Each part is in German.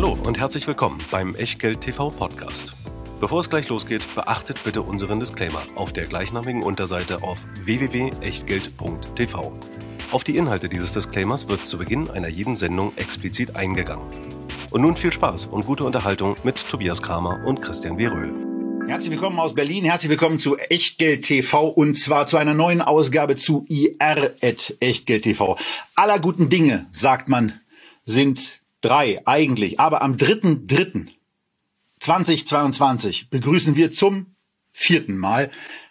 Hallo und herzlich willkommen beim Echtgeld TV Podcast. Bevor es gleich losgeht, beachtet bitte unseren Disclaimer auf der gleichnamigen Unterseite auf www.echtgeld.tv. Auf die Inhalte dieses Disclaimers wird zu Beginn einer jeden Sendung explizit eingegangen. Und nun viel Spaß und gute Unterhaltung mit Tobias Kramer und Christian Weröhl. Herzlich willkommen aus Berlin, herzlich willkommen zu Echtgeld TV und zwar zu einer neuen Ausgabe zu IR TV. Aller guten Dinge, sagt man, sind drei eigentlich, aber am 3.3.2022 begrüßen wir zum vierten Mal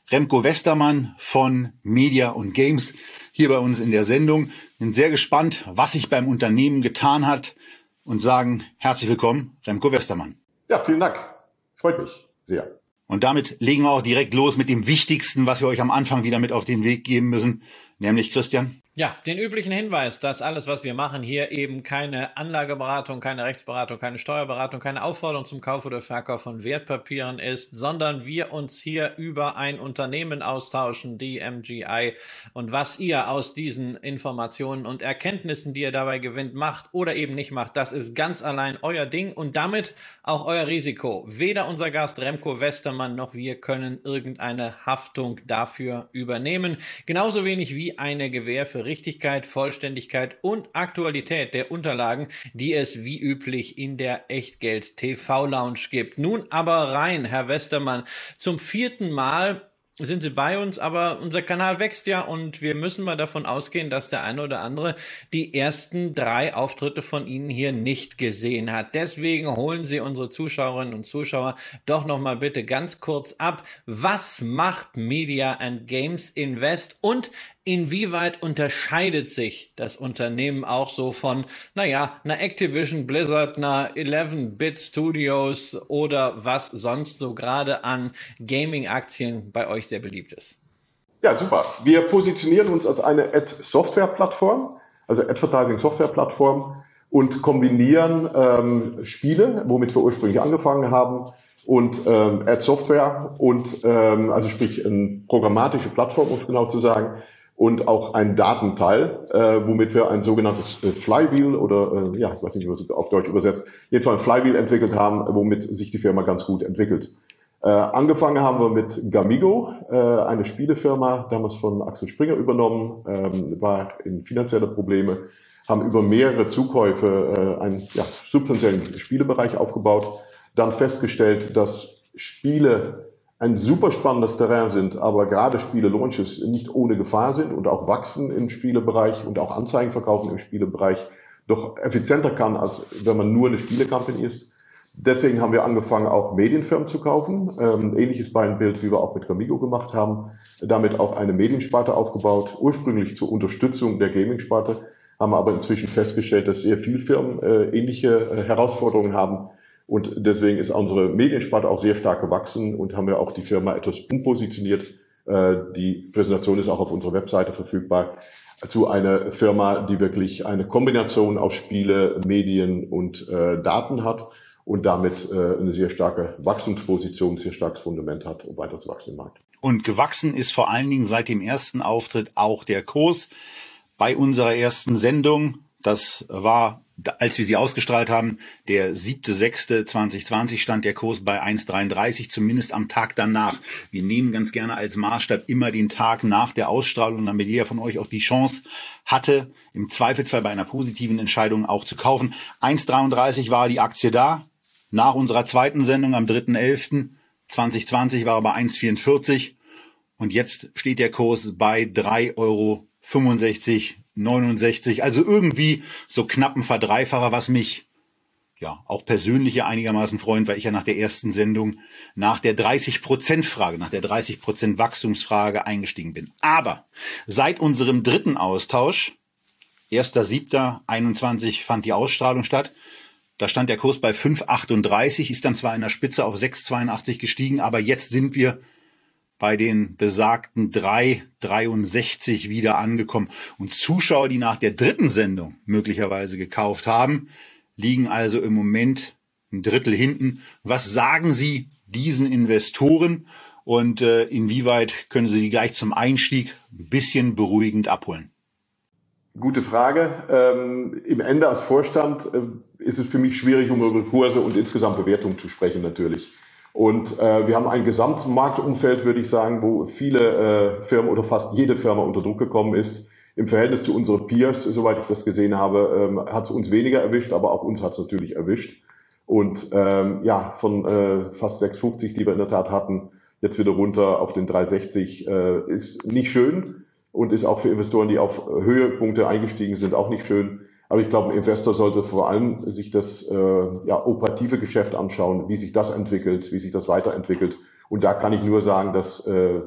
Remco Westermann von Media und Games hier bei uns in der Sendung. Bin sehr gespannt, was sich beim Unternehmen getan hat und sagen herzlich willkommen, Remco Westermann. Ja, vielen Dank. Freut mich sehr. Und damit legen wir auch direkt los mit dem Wichtigsten, was wir euch am Anfang wieder mit auf den Weg geben müssen, nämlich Christian. Ja, den üblichen Hinweis, dass alles, was wir machen, hier eben keine Anlageberatung, keine Rechtsberatung, keine Steuerberatung, keine Aufforderung zum Kauf oder Verkauf von Wertpapieren ist, sondern wir uns hier über ein Unternehmen austauschen, die MGI, und was ihr aus diesen Informationen und Erkenntnissen, die ihr dabei gewinnt, macht oder eben nicht macht, das ist ganz allein euer Ding und damit auch euer Risiko. Weder unser Gast Remco Westermann noch wir können irgendeine Haftung dafür übernehmen, genauso wenig wie eine Gewähr für Richtigkeit, Vollständigkeit und Aktualität der Unterlagen, die es wie üblich in der Echtgeld TV Lounge gibt. Nun aber rein, Herr Westermann, zum vierten Mal sind sie bei uns, aber unser Kanal wächst ja und wir müssen mal davon ausgehen, dass der eine oder andere die ersten drei Auftritte von Ihnen hier nicht gesehen hat. Deswegen holen Sie unsere Zuschauerinnen und Zuschauer doch noch mal bitte ganz kurz ab. Was macht Media and Games Invest und inwieweit unterscheidet sich das Unternehmen auch so von, naja, einer Activision Blizzard, einer 11-Bit Studios oder was sonst so gerade an Gaming-Aktien bei euch sehr beliebt ist? Ja, super. Wir positionieren uns als eine Ad-Software-Plattform, also Advertising-Software-Plattform und kombinieren ähm, Spiele, womit wir ursprünglich angefangen haben, und ähm, Ad-Software und ähm, also sprich eine programmatische Plattform, um es genau zu sagen, und auch ein Datenteil, äh, womit wir ein sogenanntes äh, Flywheel oder äh, ja, ich weiß nicht, es auf Deutsch übersetzt, jedenfalls ein Flywheel entwickelt haben, womit sich die Firma ganz gut entwickelt. Äh, angefangen haben wir mit Gamigo, äh, eine Spielefirma, damals von Axel Springer übernommen, ähm, war in finanzielle Probleme, haben über mehrere Zukäufe äh, einen ja, substanziellen Spielebereich aufgebaut, dann festgestellt, dass Spiele ein super spannendes Terrain sind, aber gerade Spiele-Launches nicht ohne Gefahr sind und auch wachsen im Spielebereich und auch Anzeigen verkaufen im Spielebereich doch effizienter kann, als wenn man nur eine Spiele-Company ist. Deswegen haben wir angefangen, auch Medienfirmen zu kaufen. Ähm, ähnliches Beinbild, wie wir auch mit Gamigo gemacht haben. Damit auch eine Mediensparte aufgebaut, ursprünglich zur Unterstützung der Gaming-Sparte, haben aber inzwischen festgestellt, dass sehr viele Firmen äh, ähnliche äh, Herausforderungen haben und deswegen ist unsere Mediensparte auch sehr stark gewachsen und haben wir auch die Firma etwas umpositioniert. Äh, die Präsentation ist auch auf unserer Webseite verfügbar zu einer Firma, die wirklich eine Kombination aus Spiele, Medien und äh, Daten hat und damit äh, eine sehr starke Wachstumsposition, sehr starkes Fundament hat, um weiter zu wachsen im Markt. Und gewachsen ist vor allen Dingen seit dem ersten Auftritt auch der Kurs. Bei unserer ersten Sendung das war, als wir sie ausgestrahlt haben, der 7.6.2020 stand der Kurs bei 1,33, zumindest am Tag danach. Wir nehmen ganz gerne als Maßstab immer den Tag nach der Ausstrahlung, damit jeder von euch auch die Chance hatte, im Zweifelsfall bei einer positiven Entscheidung auch zu kaufen. 1,33 war die Aktie da. Nach unserer zweiten Sendung am 3.11.2020 war er bei 1,44 und jetzt steht der Kurs bei 3,65 Euro 69, also irgendwie so knappen Verdreifacher, was mich ja auch persönlich ja einigermaßen freut, weil ich ja nach der ersten Sendung nach der 30% Frage, nach der 30% Wachstumsfrage eingestiegen bin. Aber seit unserem dritten Austausch, 1.7.21 fand die Ausstrahlung statt, da stand der Kurs bei 5,38, ist dann zwar in der Spitze auf 6,82 gestiegen, aber jetzt sind wir bei den besagten 3,63 wieder angekommen. Und Zuschauer, die nach der dritten Sendung möglicherweise gekauft haben, liegen also im Moment ein Drittel hinten. Was sagen Sie diesen Investoren und äh, inwieweit können Sie sie gleich zum Einstieg ein bisschen beruhigend abholen? Gute Frage. Ähm, Im Ende als Vorstand äh, ist es für mich schwierig, um über Kurse und insgesamt Bewertung zu sprechen natürlich. Und äh, wir haben ein Gesamtmarktumfeld, würde ich sagen, wo viele äh, Firmen oder fast jede Firma unter Druck gekommen ist. Im Verhältnis zu unseren Peers, soweit ich das gesehen habe, ähm, hat es uns weniger erwischt, aber auch uns hat es natürlich erwischt. Und ähm, ja, von äh, fast 6,50, die wir in der Tat hatten, jetzt wieder runter auf den 360, äh, ist nicht schön und ist auch für Investoren, die auf Höhepunkte eingestiegen sind, auch nicht schön. Aber ich glaube, ein Investor sollte vor allem sich das äh, ja, operative Geschäft anschauen, wie sich das entwickelt, wie sich das weiterentwickelt. Und da kann ich nur sagen, dass äh,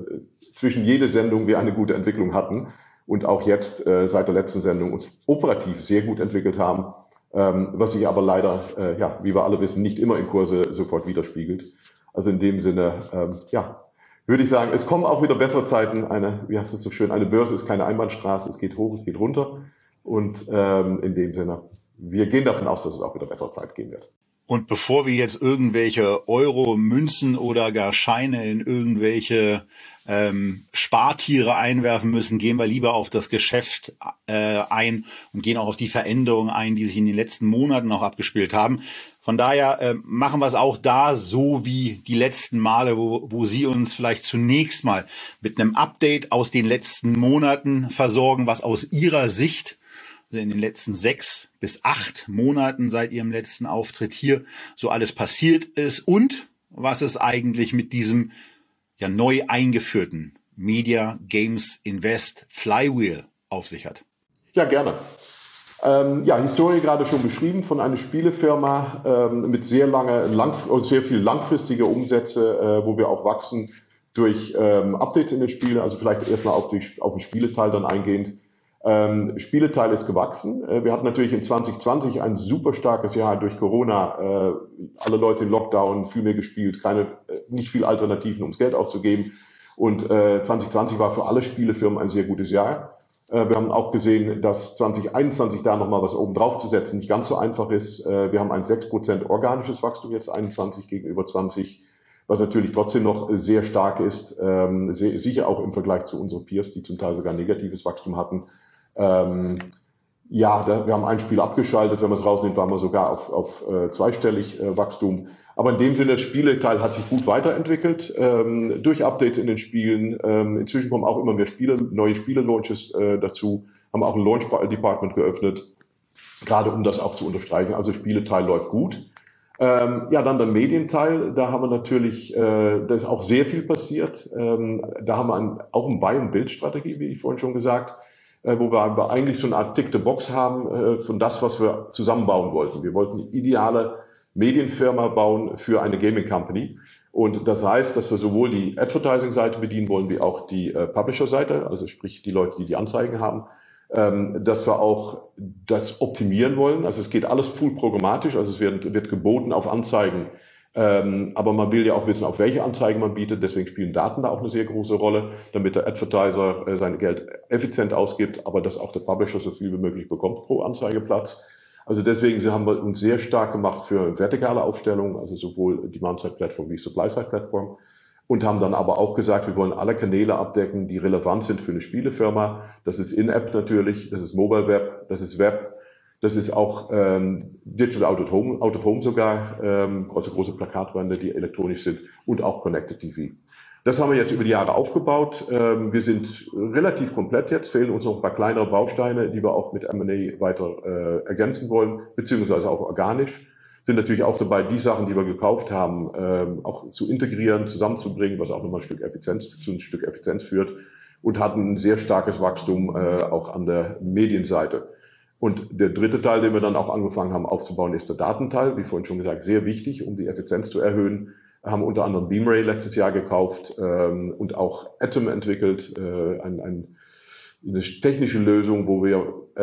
zwischen jede Sendung wir eine gute Entwicklung hatten und auch jetzt äh, seit der letzten Sendung uns operativ sehr gut entwickelt haben, ähm, was sich aber leider, äh, ja, wie wir alle wissen, nicht immer in Kurse sofort widerspiegelt. Also in dem Sinne, ähm, ja, würde ich sagen, es kommen auch wieder bessere Zeiten. Eine, wie heißt es so schön, eine Börse ist keine Einbahnstraße, es geht hoch, es geht runter. Und ähm, in dem Sinne, wir gehen davon aus, dass es auch wieder bessere Zeit geben wird. Und bevor wir jetzt irgendwelche Euro, Münzen oder gar Scheine in irgendwelche ähm, Spartiere einwerfen müssen, gehen wir lieber auf das Geschäft äh, ein und gehen auch auf die Veränderungen ein, die sich in den letzten Monaten auch abgespielt haben. Von daher äh, machen wir es auch da so wie die letzten Male, wo, wo Sie uns vielleicht zunächst mal mit einem Update aus den letzten Monaten versorgen, was aus Ihrer Sicht in den letzten sechs bis acht Monaten seit ihrem letzten Auftritt hier so alles passiert ist und was es eigentlich mit diesem ja neu eingeführten Media Games Invest Flywheel auf sich hat. Ja, gerne. Ähm, ja, Historie gerade schon beschrieben von einer Spielefirma ähm, mit sehr lange, lang, sehr viel langfristige Umsätze, äh, wo wir auch wachsen durch ähm, Updates in den Spielen. Also vielleicht erstmal auf, auf den Spieleteil dann eingehend. Ähm, Spieleteil ist gewachsen. Äh, wir hatten natürlich in 2020 ein super starkes Jahr durch Corona. Äh, alle Leute in Lockdown, viel mehr gespielt, keine, äh, nicht viel Alternativen, ums Geld auszugeben. Und äh, 2020 war für alle Spielefirmen ein sehr gutes Jahr. Äh, wir haben auch gesehen, dass 2021 da nochmal was oben drauf zu setzen nicht ganz so einfach ist. Äh, wir haben ein 6% organisches Wachstum jetzt 21 gegenüber 20 was natürlich trotzdem noch sehr stark ist, ähm, sehr, sicher auch im Vergleich zu unseren Peers, die zum Teil sogar negatives Wachstum hatten. Ähm, ja, da, wir haben ein Spiel abgeschaltet, wenn man es rausnimmt, waren wir sogar auf, auf äh, zweistellig äh, Wachstum. Aber in dem Sinne, das Spieleteil hat sich gut weiterentwickelt ähm, durch Updates in den Spielen. Ähm, inzwischen kommen auch immer mehr Spiele, neue Spiele-Launches äh, dazu, haben auch ein Launch-Department geöffnet, gerade um das auch zu unterstreichen. Also Spieleteil läuft gut. Ähm, ja, dann der Medienteil, da haben wir natürlich, äh, da ist auch sehr viel passiert. Ähm, da haben wir ein, auch eine Buy- und Bildstrategie, wie ich vorhin schon gesagt wo wir eigentlich so eine Art Tick-the-Box haben äh, von das, was wir zusammenbauen wollten. Wir wollten eine ideale Medienfirma bauen für eine Gaming Company. Und das heißt, dass wir sowohl die Advertising-Seite bedienen wollen, wie auch die äh, Publisher-Seite, also sprich die Leute, die die Anzeigen haben, ähm, dass wir auch das optimieren wollen. Also es geht alles full programmatisch, also es wird, wird geboten auf Anzeigen, ähm, aber man will ja auch wissen, auf welche Anzeigen man bietet. Deswegen spielen Daten da auch eine sehr große Rolle, damit der Advertiser äh, sein Geld effizient ausgibt, aber dass auch der Publisher so viel wie möglich bekommt pro Anzeigeplatz. Also deswegen haben wir uns sehr stark gemacht für vertikale Aufstellung, also sowohl Demand-Side-Plattform wie Supply-Side-Plattform. Und haben dann aber auch gesagt, wir wollen alle Kanäle abdecken, die relevant sind für eine Spielefirma. Das ist In-App natürlich, das ist Mobile Web, das ist Web, das ist auch ähm, Digital Out of Home, Out of Home sogar, ähm, also große Plakatwände, die elektronisch sind und auch Connected TV. Das haben wir jetzt über die Jahre aufgebaut. Ähm, wir sind relativ komplett jetzt, fehlen uns noch ein paar kleinere Bausteine, die wir auch mit M&A weiter äh, ergänzen wollen, beziehungsweise auch organisch. Sind natürlich auch dabei, die Sachen, die wir gekauft haben, ähm, auch zu integrieren, zusammenzubringen, was auch nochmal ein Stück Effizienz, zu ein Stück Effizienz führt und hatten ein sehr starkes Wachstum äh, auch an der Medienseite. Und der dritte Teil, den wir dann auch angefangen haben aufzubauen, ist der Datenteil. Wie vorhin schon gesagt, sehr wichtig, um die Effizienz zu erhöhen. Wir haben unter anderem Beamray letztes Jahr gekauft ähm, und auch Atom entwickelt, äh, ein, ein, eine technische Lösung, wo wir äh,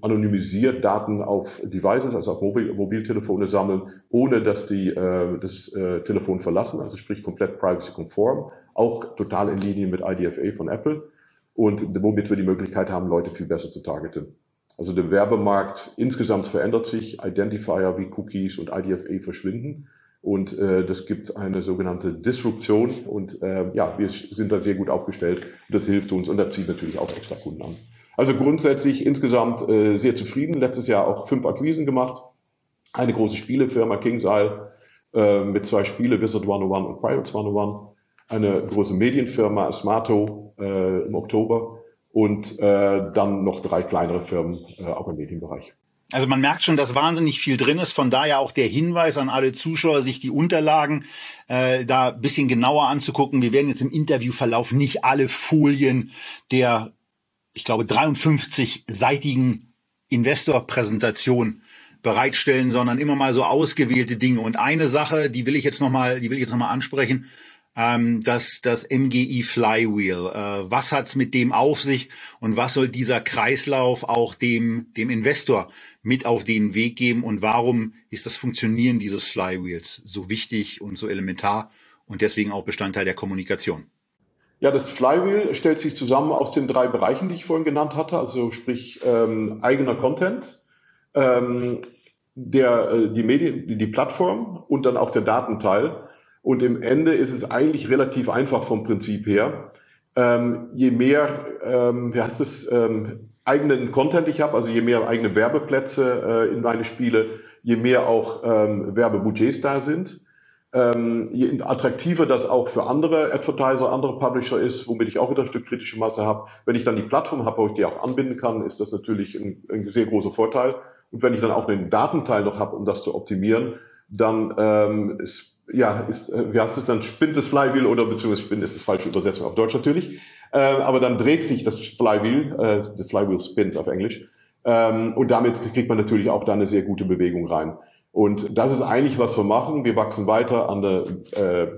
anonymisiert Daten auf Devices, also auf Mobil Mobiltelefone sammeln, ohne dass die äh, das äh, Telefon verlassen, also sprich komplett privacy-konform, auch total in Linie mit IDFA von Apple und womit wir die Möglichkeit haben, Leute viel besser zu targeten. Also der Werbemarkt insgesamt verändert sich. Identifier wie Cookies und IDFA verschwinden. Und äh, das gibt eine sogenannte Disruption. Und äh, ja, wir sind da sehr gut aufgestellt. Das hilft uns und das zieht natürlich auch extra Kunden an. Also grundsätzlich insgesamt äh, sehr zufrieden. Letztes Jahr auch fünf Akquisen gemacht. eine große Spielefirma, KingsIsle, äh, mit zwei Spiele, Wizard 101 und Pirates 101, eine große Medienfirma, Smarto, äh, im Oktober und äh, dann noch drei kleinere Firmen, äh, auch im Medienbereich. Also man merkt schon, dass wahnsinnig viel drin ist. Von daher auch der Hinweis an alle Zuschauer, sich die Unterlagen äh, da bisschen genauer anzugucken. Wir werden jetzt im Interviewverlauf nicht alle Folien der, ich glaube, 53-seitigen Investorpräsentation bereitstellen, sondern immer mal so ausgewählte Dinge. Und eine Sache, die will ich jetzt noch mal, die will ich jetzt noch mal ansprechen ähm, das, das MGI Flywheel. Äh, was hat's mit dem auf sich und was soll dieser Kreislauf auch dem, dem Investor mit auf den Weg geben und warum ist das Funktionieren dieses Flywheels so wichtig und so elementar und deswegen auch Bestandteil der Kommunikation? Ja, das Flywheel stellt sich zusammen aus den drei Bereichen, die ich vorhin genannt hatte, also sprich ähm, eigener Content, ähm, der, äh, die Medien, die Plattform und dann auch der Datenteil. Und im Ende ist es eigentlich relativ einfach vom Prinzip her. Ähm, je mehr, ähm, wie heißt es, ähm, eigenen Content ich habe, also je mehr eigene Werbeplätze äh, in meine Spiele, je mehr auch ähm, Werbebudgets da sind, ähm, je attraktiver das auch für andere Advertiser, andere Publisher ist, womit ich auch wieder ein Stück kritische Masse habe. Wenn ich dann die Plattform habe, wo ich die auch anbinden kann, ist das natürlich ein, ein sehr großer Vorteil. Und wenn ich dann auch einen Datenteil noch habe, um das zu optimieren, dann ähm, ist ja, ist, äh, wie heißt es dann, spinnt das Flywheel oder beziehungsweise spinnt ist das falsche Übersetzung auf Deutsch natürlich. Äh, aber dann dreht sich das Flywheel, äh, das Flywheel spins auf Englisch. Ähm, und damit kriegt man natürlich auch da eine sehr gute Bewegung rein. Und das ist eigentlich, was wir machen. Wir wachsen weiter an der äh,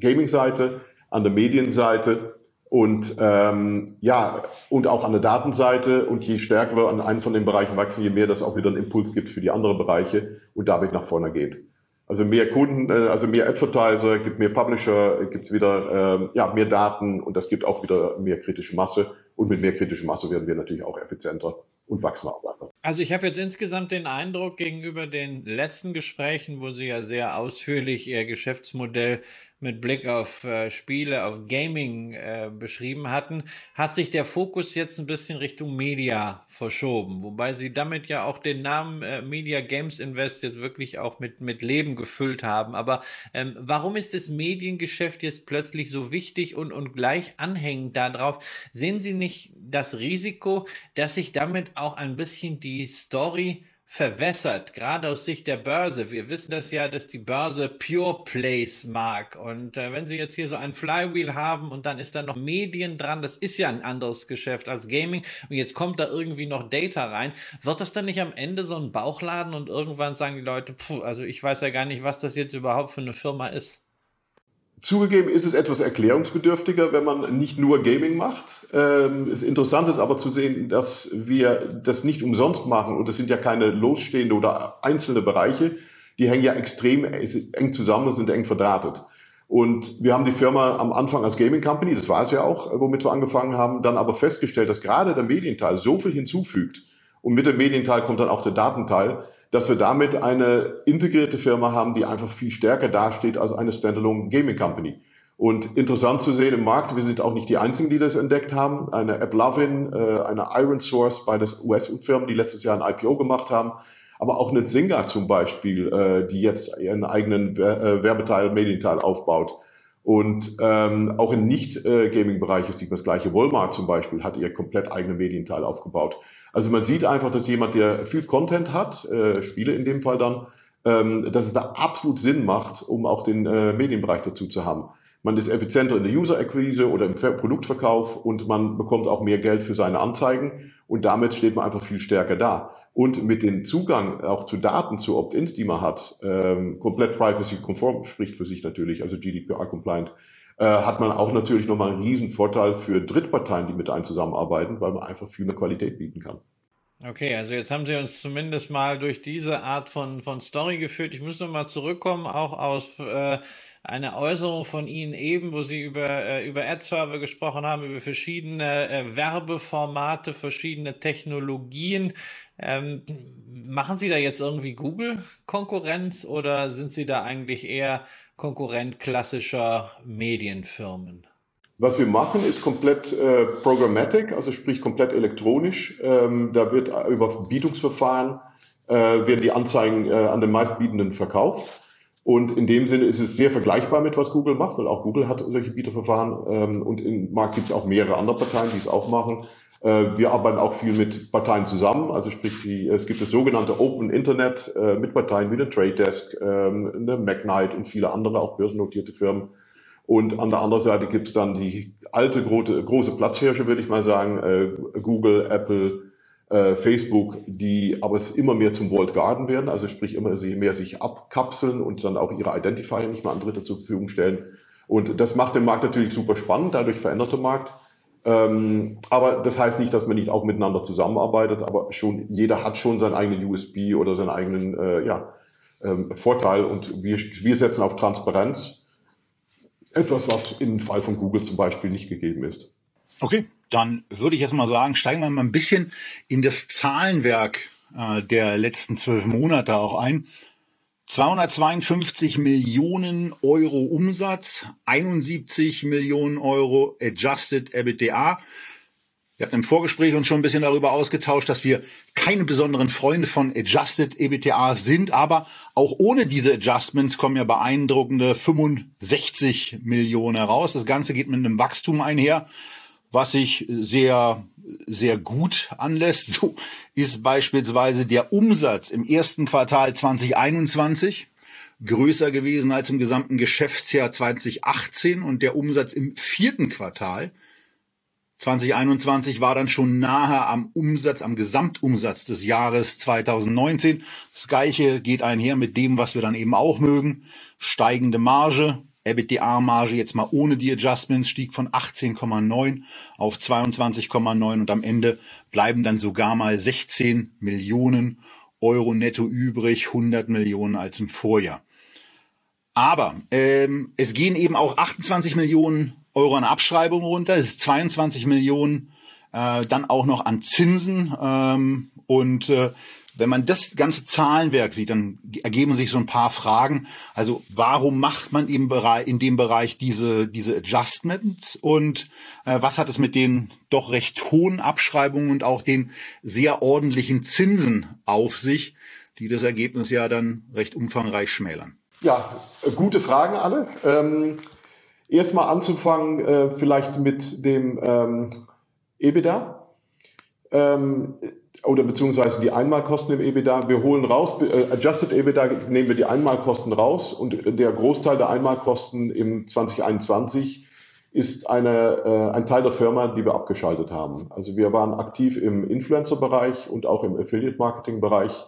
Gaming-Seite, an der Medienseite und ähm, ja und auch an der Datenseite. Und je stärker wir an einem von den Bereichen wachsen, je mehr das auch wieder einen Impuls gibt für die anderen Bereiche und damit nach vorne geht. Also mehr Kunden, äh, also mehr Advertiser, gibt mehr Publisher, gibt es wieder ähm, ja, mehr Daten und das gibt auch wieder mehr kritische Masse. Und mit mehr kritischer Masse werden wir natürlich auch effizienter und wachsen auch weiter. Also ich habe jetzt insgesamt den Eindruck gegenüber den letzten Gesprächen, wo Sie ja sehr ausführlich Ihr Geschäftsmodell mit Blick auf äh, Spiele, auf Gaming äh, beschrieben hatten, hat sich der Fokus jetzt ein bisschen Richtung Media verschoben, wobei sie damit ja auch den Namen äh, Media Games Invest jetzt wirklich auch mit, mit Leben gefüllt haben. Aber ähm, warum ist das Mediengeschäft jetzt plötzlich so wichtig und, und gleich anhängend darauf? Sehen Sie nicht das Risiko, dass sich damit auch ein bisschen die Story verwässert, gerade aus Sicht der Börse. Wir wissen das ja, dass die Börse Pure Plays mag. Und äh, wenn Sie jetzt hier so ein Flywheel haben und dann ist da noch Medien dran, das ist ja ein anderes Geschäft als Gaming. Und jetzt kommt da irgendwie noch Data rein. Wird das dann nicht am Ende so ein Bauchladen und irgendwann sagen die Leute, puh, also ich weiß ja gar nicht, was das jetzt überhaupt für eine Firma ist? Zugegeben ist es etwas erklärungsbedürftiger, wenn man nicht nur Gaming macht. Ähm, es interessant ist aber zu sehen, dass wir das nicht umsonst machen und es sind ja keine losstehende oder einzelne Bereiche. Die hängen ja extrem eng zusammen und sind eng verdrahtet. Und wir haben die Firma am Anfang als Gaming Company, das war es ja auch, womit wir angefangen haben, dann aber festgestellt, dass gerade der Medienteil so viel hinzufügt und mit dem Medienteil kommt dann auch der Datenteil, dass wir damit eine integrierte Firma haben, die einfach viel stärker dasteht als eine Standalone Gaming Company. Und interessant zu sehen im Markt, wir sind auch nicht die Einzigen, die das entdeckt haben. Eine AppLovin, äh, eine Iron Source bei den US-Firmen, die letztes Jahr ein IPO gemacht haben, aber auch eine Zynga zum Beispiel, äh, die jetzt ihren eigenen äh, Werbeteil, Medienteil aufbaut. Und ähm, auch im Nicht-Gaming-Bereich sieht man das gleiche. Walmart zum Beispiel hat ihr komplett eigene Medienteil aufgebaut. Also man sieht einfach, dass jemand, der viel Content hat, äh, Spiele in dem Fall dann, ähm, dass es da absolut Sinn macht, um auch den äh, Medienbereich dazu zu haben. Man ist effizienter in der User-Akquise oder im Produktverkauf und man bekommt auch mehr Geld für seine Anzeigen und damit steht man einfach viel stärker da. Und mit dem Zugang auch zu Daten, zu Opt-ins, die man hat, ähm, komplett privacy-konform, spricht für sich natürlich, also GDPR-compliant, hat man auch natürlich nochmal einen riesen Vorteil für Drittparteien, die mit einem zusammenarbeiten, weil man einfach viel mehr Qualität bieten kann. Okay, also jetzt haben Sie uns zumindest mal durch diese Art von, von Story geführt. Ich muss nochmal zurückkommen, auch aus äh, einer Äußerung von Ihnen eben, wo Sie über, äh, über Ad-Server gesprochen haben, über verschiedene äh, Werbeformate, verschiedene Technologien. Ähm, machen Sie da jetzt irgendwie Google-Konkurrenz oder sind Sie da eigentlich eher Konkurrent klassischer Medienfirmen? Was wir machen, ist komplett äh, programmatic, also sprich komplett elektronisch. Ähm, da wird über Verbietungsverfahren äh, werden die Anzeigen äh, an den meistbietenden verkauft. Und in dem Sinne ist es sehr vergleichbar mit was Google macht, weil auch Google hat solche Bieterverfahren ähm, und im Markt gibt es auch mehrere andere Parteien, die es auch machen. Äh, wir arbeiten auch viel mit Parteien zusammen, also sprich, die, es gibt das sogenannte Open Internet äh, mit Parteien wie der Trade Desk, ähm, eine Magnite und viele andere, auch börsennotierte Firmen. Und an der anderen Seite gibt es dann die alte große, große Platzhirsche, würde ich mal sagen, äh, Google, Apple, Facebook, die aber es immer mehr zum Walled Garden werden, also sprich immer mehr sich abkapseln und dann auch ihre Identifier nicht mehr an Dritte zur Verfügung stellen. Und das macht den Markt natürlich super spannend, dadurch verändert der Markt. Ähm, aber das heißt nicht, dass man nicht auch miteinander zusammenarbeitet, aber schon jeder hat schon seinen eigenen USB oder seinen eigenen äh, ja, ähm, Vorteil und wir, wir setzen auf Transparenz. Etwas, was im Fall von Google zum Beispiel nicht gegeben ist. Okay, dann würde ich jetzt mal sagen, steigen wir mal ein bisschen in das Zahlenwerk äh, der letzten zwölf Monate auch ein. 252 Millionen Euro Umsatz, 71 Millionen Euro Adjusted EBITDA. Wir hatten im Vorgespräch uns schon ein bisschen darüber ausgetauscht, dass wir keine besonderen Freunde von Adjusted EBITDA sind, aber auch ohne diese Adjustments kommen ja beeindruckende 65 Millionen heraus. Das Ganze geht mit einem Wachstum einher was sich sehr, sehr gut anlässt. So ist beispielsweise der Umsatz im ersten Quartal 2021 größer gewesen als im gesamten Geschäftsjahr 2018 und der Umsatz im vierten Quartal 2021 war dann schon nahe am Umsatz, am Gesamtumsatz des Jahres 2019. Das Gleiche geht einher mit dem, was wir dann eben auch mögen. Steigende Marge, EBITDA-Marge jetzt mal ohne die Adjustments stieg von 18,9 auf 22,9 und am Ende bleiben dann sogar mal 16 Millionen Euro netto übrig, 100 Millionen als im Vorjahr. Aber ähm, es gehen eben auch 28 Millionen Euro an Abschreibungen runter, es ist 22 Millionen äh, dann auch noch an Zinsen ähm, und äh, wenn man das ganze Zahlenwerk sieht, dann ergeben sich so ein paar Fragen. Also warum macht man im Bereich, in dem Bereich diese, diese Adjustments und äh, was hat es mit den doch recht hohen Abschreibungen und auch den sehr ordentlichen Zinsen auf sich, die das Ergebnis ja dann recht umfangreich schmälern? Ja, gute Fragen alle. Ähm, Erstmal anzufangen, äh, vielleicht mit dem ähm, EBITDA. Ähm, oder beziehungsweise die Einmalkosten im EBITDA. Wir holen raus, äh, Adjusted EBITDA nehmen wir die Einmalkosten raus und der Großteil der Einmalkosten im 2021 ist eine, äh, ein Teil der Firma, die wir abgeschaltet haben. Also wir waren aktiv im Influencer-Bereich und auch im Affiliate-Marketing-Bereich.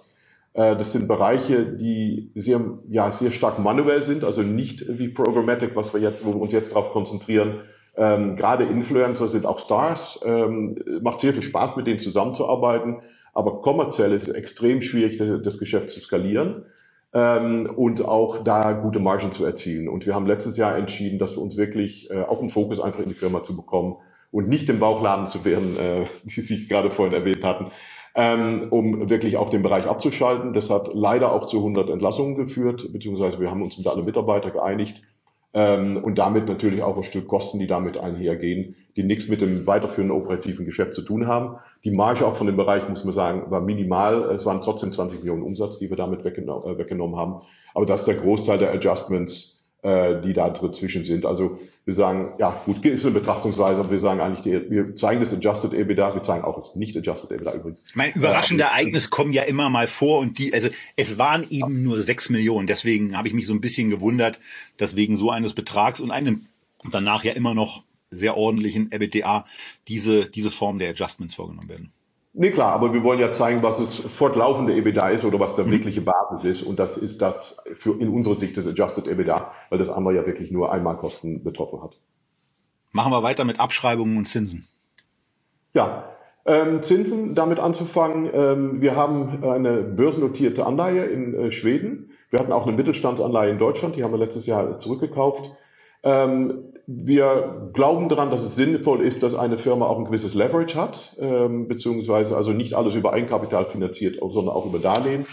Äh, das sind Bereiche, die sehr, ja, sehr stark manuell sind, also nicht wie Programmatic, was wir jetzt, wo wir uns jetzt darauf konzentrieren, ähm, Gerade Influencer sind auch Stars. Ähm, macht sehr viel Spaß, mit denen zusammenzuarbeiten. Aber kommerziell ist es extrem schwierig, das Geschäft zu skalieren ähm, und auch da gute Margen zu erzielen. Und wir haben letztes Jahr entschieden, dass wir uns wirklich äh, auch einen Fokus einfach in die Firma zu bekommen und nicht im Bauchladen zu werden, äh, wie Sie gerade vorhin erwähnt hatten, ähm, um wirklich auch den Bereich abzuschalten. Das hat leider auch zu 100 Entlassungen geführt, beziehungsweise wir haben uns mit alle Mitarbeiter geeinigt ähm, und damit natürlich auch ein Stück Kosten, die damit einhergehen, die nichts mit dem weiterführenden operativen Geschäft zu tun haben. Die Marge auch von dem Bereich, muss man sagen, war minimal. Es waren trotzdem 20 Millionen Umsatz, die wir damit weggenommen, äh, weggenommen haben. Aber das ist der Großteil der Adjustments, äh, die da dazwischen sind. Also wir sagen, ja, gut, ist eine Betrachtungsweise, aber wir sagen eigentlich, die, wir zeigen das Adjusted EBITDA, wir zeigen auch das nicht Adjusted EBITDA übrigens. Mein überraschende äh, Ereignis kommen ja immer mal vor und die, also es waren eben nur sechs Millionen. Deswegen habe ich mich so ein bisschen gewundert, dass wegen so eines Betrags und einem danach ja immer noch sehr ordentlichen EBITDA diese, diese Form der Adjustments vorgenommen werden. Nee, klar, aber wir wollen ja zeigen, was es fortlaufende EBITDA ist oder was der mhm. wirkliche Basis ist. Und das ist das für in unserer Sicht das Adjusted EBITDA, weil das andere ja wirklich nur Einmalkosten betroffen hat. Machen wir weiter mit Abschreibungen und Zinsen. Ja, ähm, Zinsen, damit anzufangen. Ähm, wir haben eine börsennotierte Anleihe in äh, Schweden. Wir hatten auch eine Mittelstandsanleihe in Deutschland, die haben wir letztes Jahr zurückgekauft. Ähm, wir glauben daran, dass es sinnvoll ist, dass eine Firma auch ein gewisses Leverage hat, ähm, beziehungsweise also nicht alles über Eigenkapital finanziert, sondern auch über Darlehen.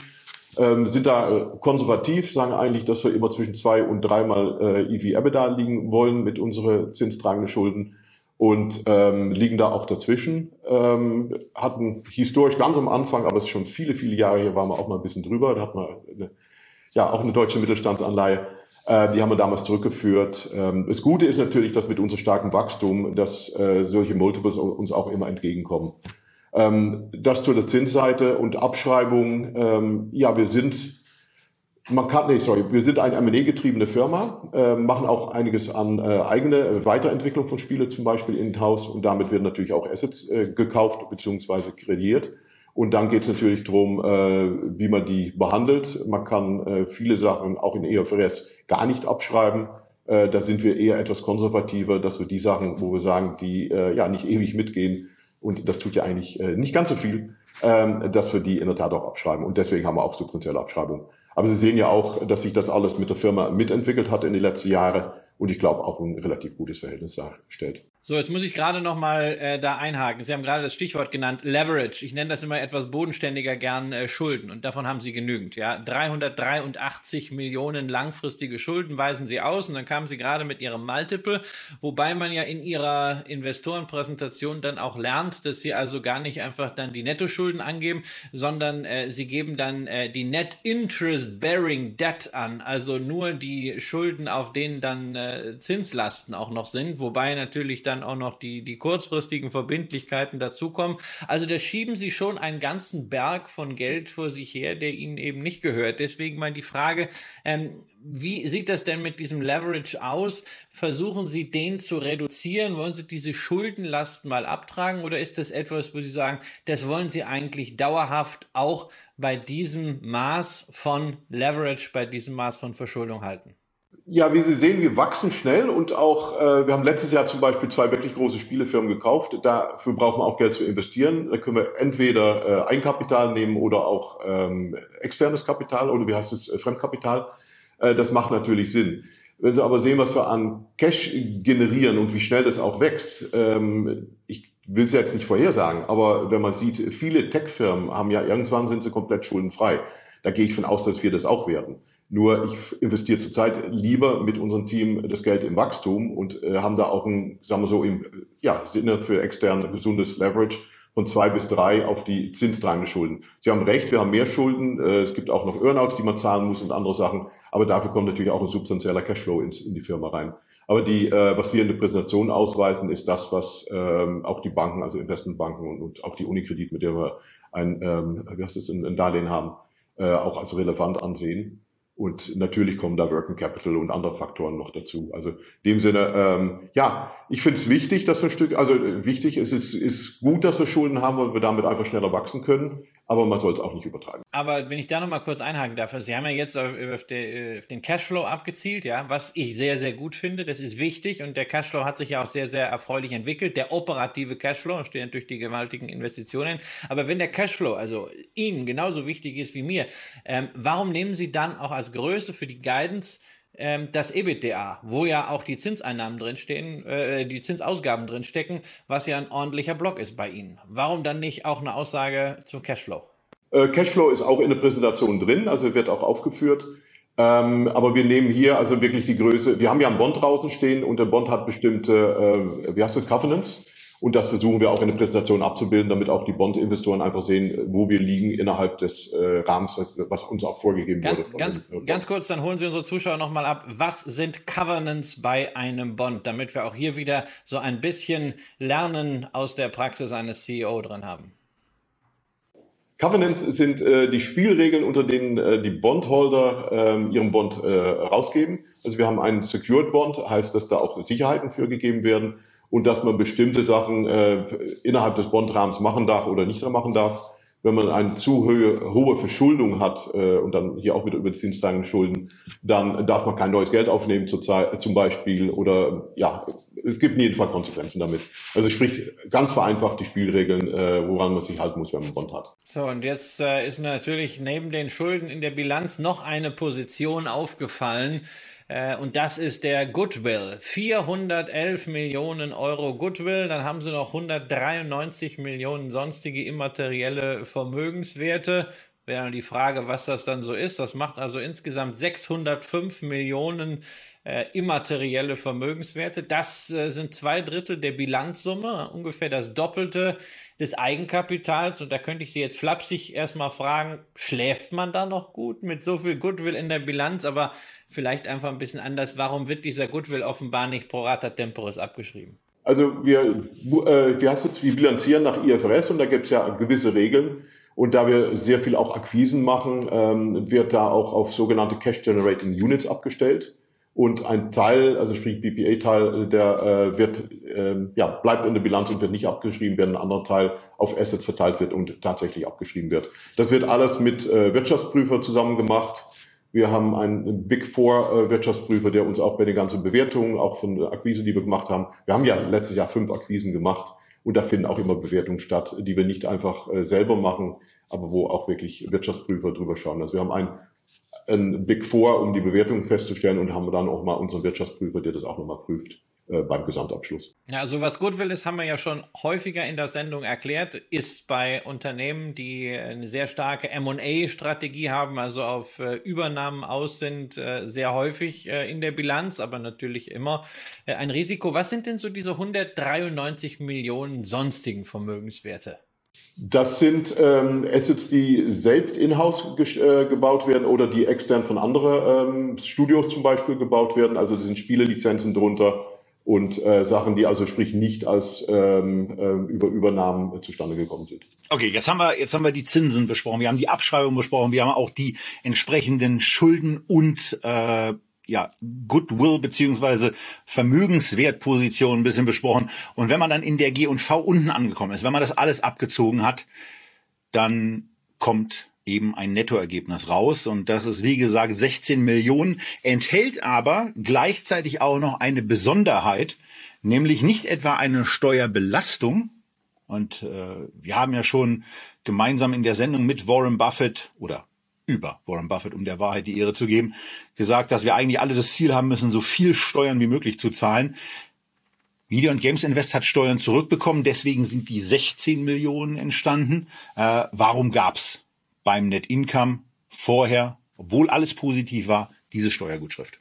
Ähm, sind da äh, konservativ, sagen eigentlich, dass wir immer zwischen zwei und dreimal äh, EV-EBITDA liegen wollen mit unseren zinstragenden Schulden. und ähm, liegen da auch dazwischen. Ähm, hatten historisch ganz am Anfang, aber es ist schon viele, viele Jahre hier, waren wir auch mal ein bisschen drüber. Da hat man eine, ja auch eine deutsche Mittelstandsanleihe. Äh, die haben wir damals zurückgeführt. Ähm, das Gute ist natürlich, dass mit unserem starken Wachstum, dass äh, solche Multiples uns auch immer entgegenkommen. Ähm, das zu der Zinsseite und Abschreibung. Ähm, ja, wir sind man kann, nee, sorry, wir sind eine M&A-getriebene Firma, äh, machen auch einiges an äh, eigene Weiterentwicklung von Spiele zum Beispiel in-house und damit werden natürlich auch Assets äh, gekauft bzw. kreiert. Und dann geht es natürlich darum, äh, wie man die behandelt. Man kann äh, viele Sachen auch in EFRS gar nicht abschreiben. Äh, da sind wir eher etwas konservativer, dass wir die Sachen, wo wir sagen, die äh, ja nicht ewig mitgehen, und das tut ja eigentlich äh, nicht ganz so viel, ähm, dass wir die in der Tat auch abschreiben. Und deswegen haben wir auch substanzielle Abschreibungen. Aber Sie sehen ja auch, dass sich das alles mit der Firma mitentwickelt hat in den letzten Jahren und ich glaube auch ein relativ gutes Verhältnis darstellt. So, jetzt muss ich gerade noch mal äh, da einhaken. Sie haben gerade das Stichwort genannt, Leverage. Ich nenne das immer etwas bodenständiger gern äh, Schulden und davon haben Sie genügend. Ja, 383 Millionen langfristige Schulden weisen Sie aus und dann kamen Sie gerade mit Ihrem Multiple, wobei man ja in Ihrer Investorenpräsentation dann auch lernt, dass Sie also gar nicht einfach dann die Nettoschulden angeben, sondern äh, Sie geben dann äh, die Net Interest Bearing Debt an, also nur die Schulden, auf denen dann äh, Zinslasten auch noch sind, wobei natürlich dann dann auch noch die, die kurzfristigen Verbindlichkeiten dazukommen. Also da schieben sie schon einen ganzen Berg von Geld vor sich her, der ihnen eben nicht gehört. Deswegen mal die Frage, ähm, wie sieht das denn mit diesem Leverage aus? Versuchen Sie den zu reduzieren? Wollen Sie diese Schuldenlasten mal abtragen oder ist das etwas, wo Sie sagen, das wollen Sie eigentlich dauerhaft auch bei diesem Maß von Leverage, bei diesem Maß von Verschuldung halten? Ja, wie Sie sehen, wir wachsen schnell und auch, äh, wir haben letztes Jahr zum Beispiel zwei wirklich große Spielefirmen gekauft. Dafür brauchen wir auch Geld zu investieren. Da können wir entweder äh, Eigenkapital nehmen oder auch ähm, externes Kapital oder wie heißt es, äh, Fremdkapital. Äh, das macht natürlich Sinn. Wenn Sie aber sehen, was wir an Cash generieren und wie schnell das auch wächst, ähm, ich will es jetzt nicht vorhersagen, aber wenn man sieht, viele Tech-Firmen haben ja irgendwann sind sie komplett schuldenfrei. Da gehe ich von aus, dass wir das auch werden. Nur ich investiere zurzeit lieber mit unserem Team das Geld im Wachstum und äh, haben da auch ein, sagen wir so, im ja, Sinne für extern gesundes Leverage von zwei bis drei auf die zinstragende Schulden. Sie haben recht, wir haben mehr Schulden. Äh, es gibt auch noch Earnouts, die man zahlen muss und andere Sachen. Aber dafür kommt natürlich auch ein substanzieller Cashflow ins, in die Firma rein. Aber die, äh, was wir in der Präsentation ausweisen, ist das, was ähm, auch die Banken, also Investmentbanken und, und auch die Unikredit, mit der wir ein, ähm, wie heißt es, ein, ein Darlehen haben, äh, auch als relevant ansehen. Und natürlich kommen da Working Capital und andere Faktoren noch dazu. Also in dem Sinne, ähm, ja, ich finde es wichtig, dass wir ein Stück, also wichtig, es ist, ist gut, dass wir Schulden haben, weil wir damit einfach schneller wachsen können aber man soll es auch nicht übertreiben. Aber wenn ich da nochmal kurz einhaken darf, Sie haben ja jetzt auf, auf, de, auf, den Cashflow abgezielt, ja, was ich sehr, sehr gut finde, das ist wichtig und der Cashflow hat sich ja auch sehr, sehr erfreulich entwickelt. Der operative Cashflow steht durch die gewaltigen Investitionen. Aber wenn der Cashflow, also Ihnen genauso wichtig ist wie mir, ähm, warum nehmen Sie dann auch als Größe für die Guidance ähm, das EBITDA, wo ja auch die Zinseinnahmen drinstehen, äh, die Zinsausgaben drinstecken, was ja ein ordentlicher Block ist bei Ihnen. Warum dann nicht auch eine Aussage zum Cashflow? Äh, Cashflow ist auch in der Präsentation drin, also wird auch aufgeführt. Ähm, aber wir nehmen hier also wirklich die Größe. Wir haben ja einen Bond draußen stehen und der Bond hat bestimmte, äh, wie heißt das, Covenants. Und das versuchen wir auch in der Präsentation abzubilden, damit auch die Bond-Investoren einfach sehen, wo wir liegen innerhalb des äh, Rahmens, was uns auch vorgegeben ganz, wurde. Ganz, ganz kurz, dann holen Sie unsere Zuschauer nochmal ab. Was sind Covenants bei einem Bond, damit wir auch hier wieder so ein bisschen Lernen aus der Praxis eines CEO drin haben? Covenants sind äh, die Spielregeln, unter denen äh, die Bondholder äh, ihren Bond äh, rausgeben. Also wir haben einen Secured Bond, heißt, dass da auch Sicherheiten für gegeben werden und dass man bestimmte Sachen äh, innerhalb des Bondrahmens machen darf oder nicht machen darf. Wenn man eine zu hohe, hohe Verschuldung hat äh, und dann hier auch wieder über Zinslagen Schulden, dann darf man kein neues Geld aufnehmen zur Zeit, zum Beispiel oder ja, es gibt in jedem Fall Konsequenzen damit. Also sprich ganz vereinfacht die Spielregeln, äh, woran man sich halten muss, wenn man Bond hat. So und jetzt äh, ist natürlich neben den Schulden in der Bilanz noch eine Position aufgefallen, äh, und das ist der Goodwill. 411 Millionen Euro Goodwill. Dann haben sie noch 193 Millionen sonstige immaterielle Vermögenswerte. Wäre dann die Frage, was das dann so ist. Das macht also insgesamt 605 Millionen äh, immaterielle Vermögenswerte. Das äh, sind zwei Drittel der Bilanzsumme, ungefähr das Doppelte des Eigenkapitals. Und da könnte ich Sie jetzt flapsig erstmal fragen, schläft man da noch gut mit so viel Goodwill in der Bilanz? Aber vielleicht einfach ein bisschen anders. Warum wird dieser Goodwill offenbar nicht pro rata temporis abgeschrieben? Also wir, äh, wie heißt es, wir bilanzieren nach IFRS und da gibt es ja gewisse Regeln. Und da wir sehr viel auch Akquisen machen, ähm, wird da auch auf sogenannte Cash Generating Units abgestellt. Und ein Teil, also sprich BPA-Teil, der äh, wird, äh, ja, bleibt in der Bilanz und wird nicht abgeschrieben, während ein anderer Teil auf Assets verteilt wird und tatsächlich abgeschrieben wird. Das wird alles mit äh, Wirtschaftsprüfer zusammen gemacht. Wir haben einen Big Four äh, Wirtschaftsprüfer, der uns auch bei den ganzen Bewertungen, auch von der Akquise, die wir gemacht haben. Wir haben ja letztes Jahr fünf Akquisen gemacht und da finden auch immer Bewertungen statt, die wir nicht einfach äh, selber machen, aber wo auch wirklich Wirtschaftsprüfer drüber schauen. Also wir haben einen ein Big Four, um die Bewertung festzustellen und haben dann auch mal unseren Wirtschaftsprüfer, der das auch nochmal prüft äh, beim Gesamtabschluss. Ja, also was Goodwill ist, haben wir ja schon häufiger in der Sendung erklärt, ist bei Unternehmen, die eine sehr starke M&A-Strategie haben, also auf äh, Übernahmen aus sind, äh, sehr häufig in der Bilanz, aber natürlich immer ein Risiko. Was sind denn so diese 193 Millionen sonstigen Vermögenswerte? Das sind ähm, Assets, die selbst in-house äh, gebaut werden oder die extern von anderen ähm, Studios zum Beispiel gebaut werden. Also sind Spielelizenzen drunter und äh, Sachen, die also sprich nicht als ähm, äh, über Übernahmen zustande gekommen sind. Okay, jetzt haben wir jetzt haben wir die Zinsen besprochen, wir haben die Abschreibung besprochen, wir haben auch die entsprechenden Schulden und äh, ja, Goodwill beziehungsweise Vermögenswertposition ein bisschen besprochen. Und wenn man dann in der G&V unten angekommen ist, wenn man das alles abgezogen hat, dann kommt eben ein Nettoergebnis raus. Und das ist, wie gesagt, 16 Millionen, enthält aber gleichzeitig auch noch eine Besonderheit, nämlich nicht etwa eine Steuerbelastung. Und äh, wir haben ja schon gemeinsam in der Sendung mit Warren Buffett oder über Warren Buffett, um der Wahrheit die Ehre zu geben, gesagt, dass wir eigentlich alle das Ziel haben müssen, so viel Steuern wie möglich zu zahlen. Media und Games Invest hat Steuern zurückbekommen, deswegen sind die 16 Millionen entstanden. Äh, warum gab's beim Net Income vorher, obwohl alles positiv war, diese Steuergutschrift?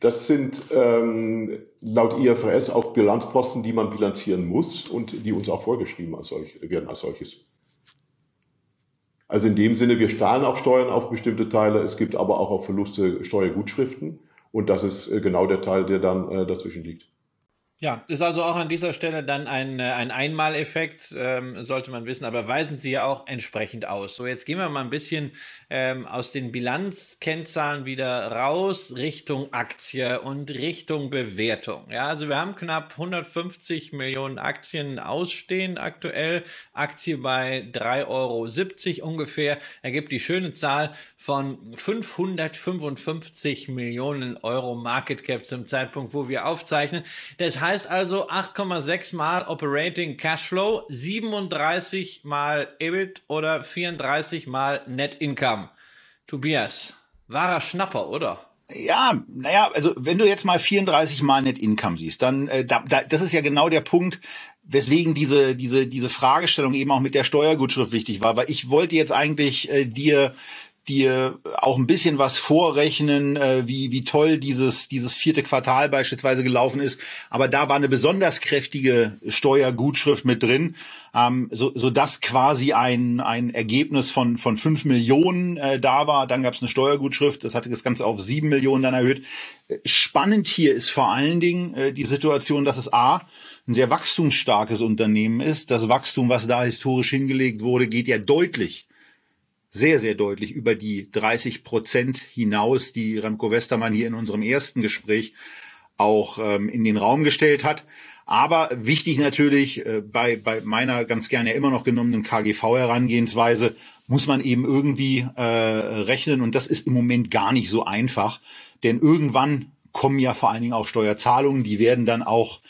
Das sind ähm, laut IFRS auch Bilanzposten, die man bilanzieren muss und die uns auch vorgeschrieben als solch, werden als solches. Also in dem Sinne, wir zahlen auch Steuern auf bestimmte Teile, es gibt aber auch auf Verluste Steuergutschriften und das ist äh, genau der Teil, der dann äh, dazwischen liegt. Ja, ist also auch an dieser Stelle dann ein, äh, ein Einmaleffekt, ähm, sollte man wissen, aber weisen sie ja auch entsprechend aus. So, jetzt gehen wir mal ein bisschen ähm, aus den Bilanzkennzahlen wieder raus, Richtung Aktie und Richtung Bewertung. Ja, also wir haben knapp 150 Millionen Aktien ausstehen aktuell, Aktie bei 3,70 Euro ungefähr, ergibt die schöne Zahl von 555 Millionen Euro Market Cap zum Zeitpunkt, wo wir aufzeichnen. Das heißt, heißt also 8,6 mal Operating Cashflow, 37 mal EBIT oder 34 mal Net Income. Tobias, wahrer Schnapper, oder? Ja, naja, also wenn du jetzt mal 34 mal Net Income siehst, dann äh, da, da, das ist ja genau der Punkt, weswegen diese diese diese Fragestellung eben auch mit der Steuergutschrift wichtig war, weil ich wollte jetzt eigentlich äh, dir dir auch ein bisschen was vorrechnen, äh, wie, wie toll dieses, dieses vierte Quartal beispielsweise gelaufen ist. Aber da war eine besonders kräftige Steuergutschrift mit drin, ähm, so, so dass quasi ein, ein Ergebnis von, von fünf Millionen äh, da war. Dann gab es eine Steuergutschrift, das hatte das Ganze auf sieben Millionen dann erhöht. Spannend hier ist vor allen Dingen äh, die Situation, dass es A, ein sehr wachstumsstarkes Unternehmen ist. Das Wachstum, was da historisch hingelegt wurde, geht ja deutlich sehr, sehr deutlich über die 30 Prozent hinaus, die Remco Westermann hier in unserem ersten Gespräch auch ähm, in den Raum gestellt hat. Aber wichtig natürlich, äh, bei, bei meiner ganz gerne immer noch genommenen KGV-Herangehensweise muss man eben irgendwie äh, rechnen. Und das ist im Moment gar nicht so einfach. Denn irgendwann kommen ja vor allen Dingen auch Steuerzahlungen, die werden dann auch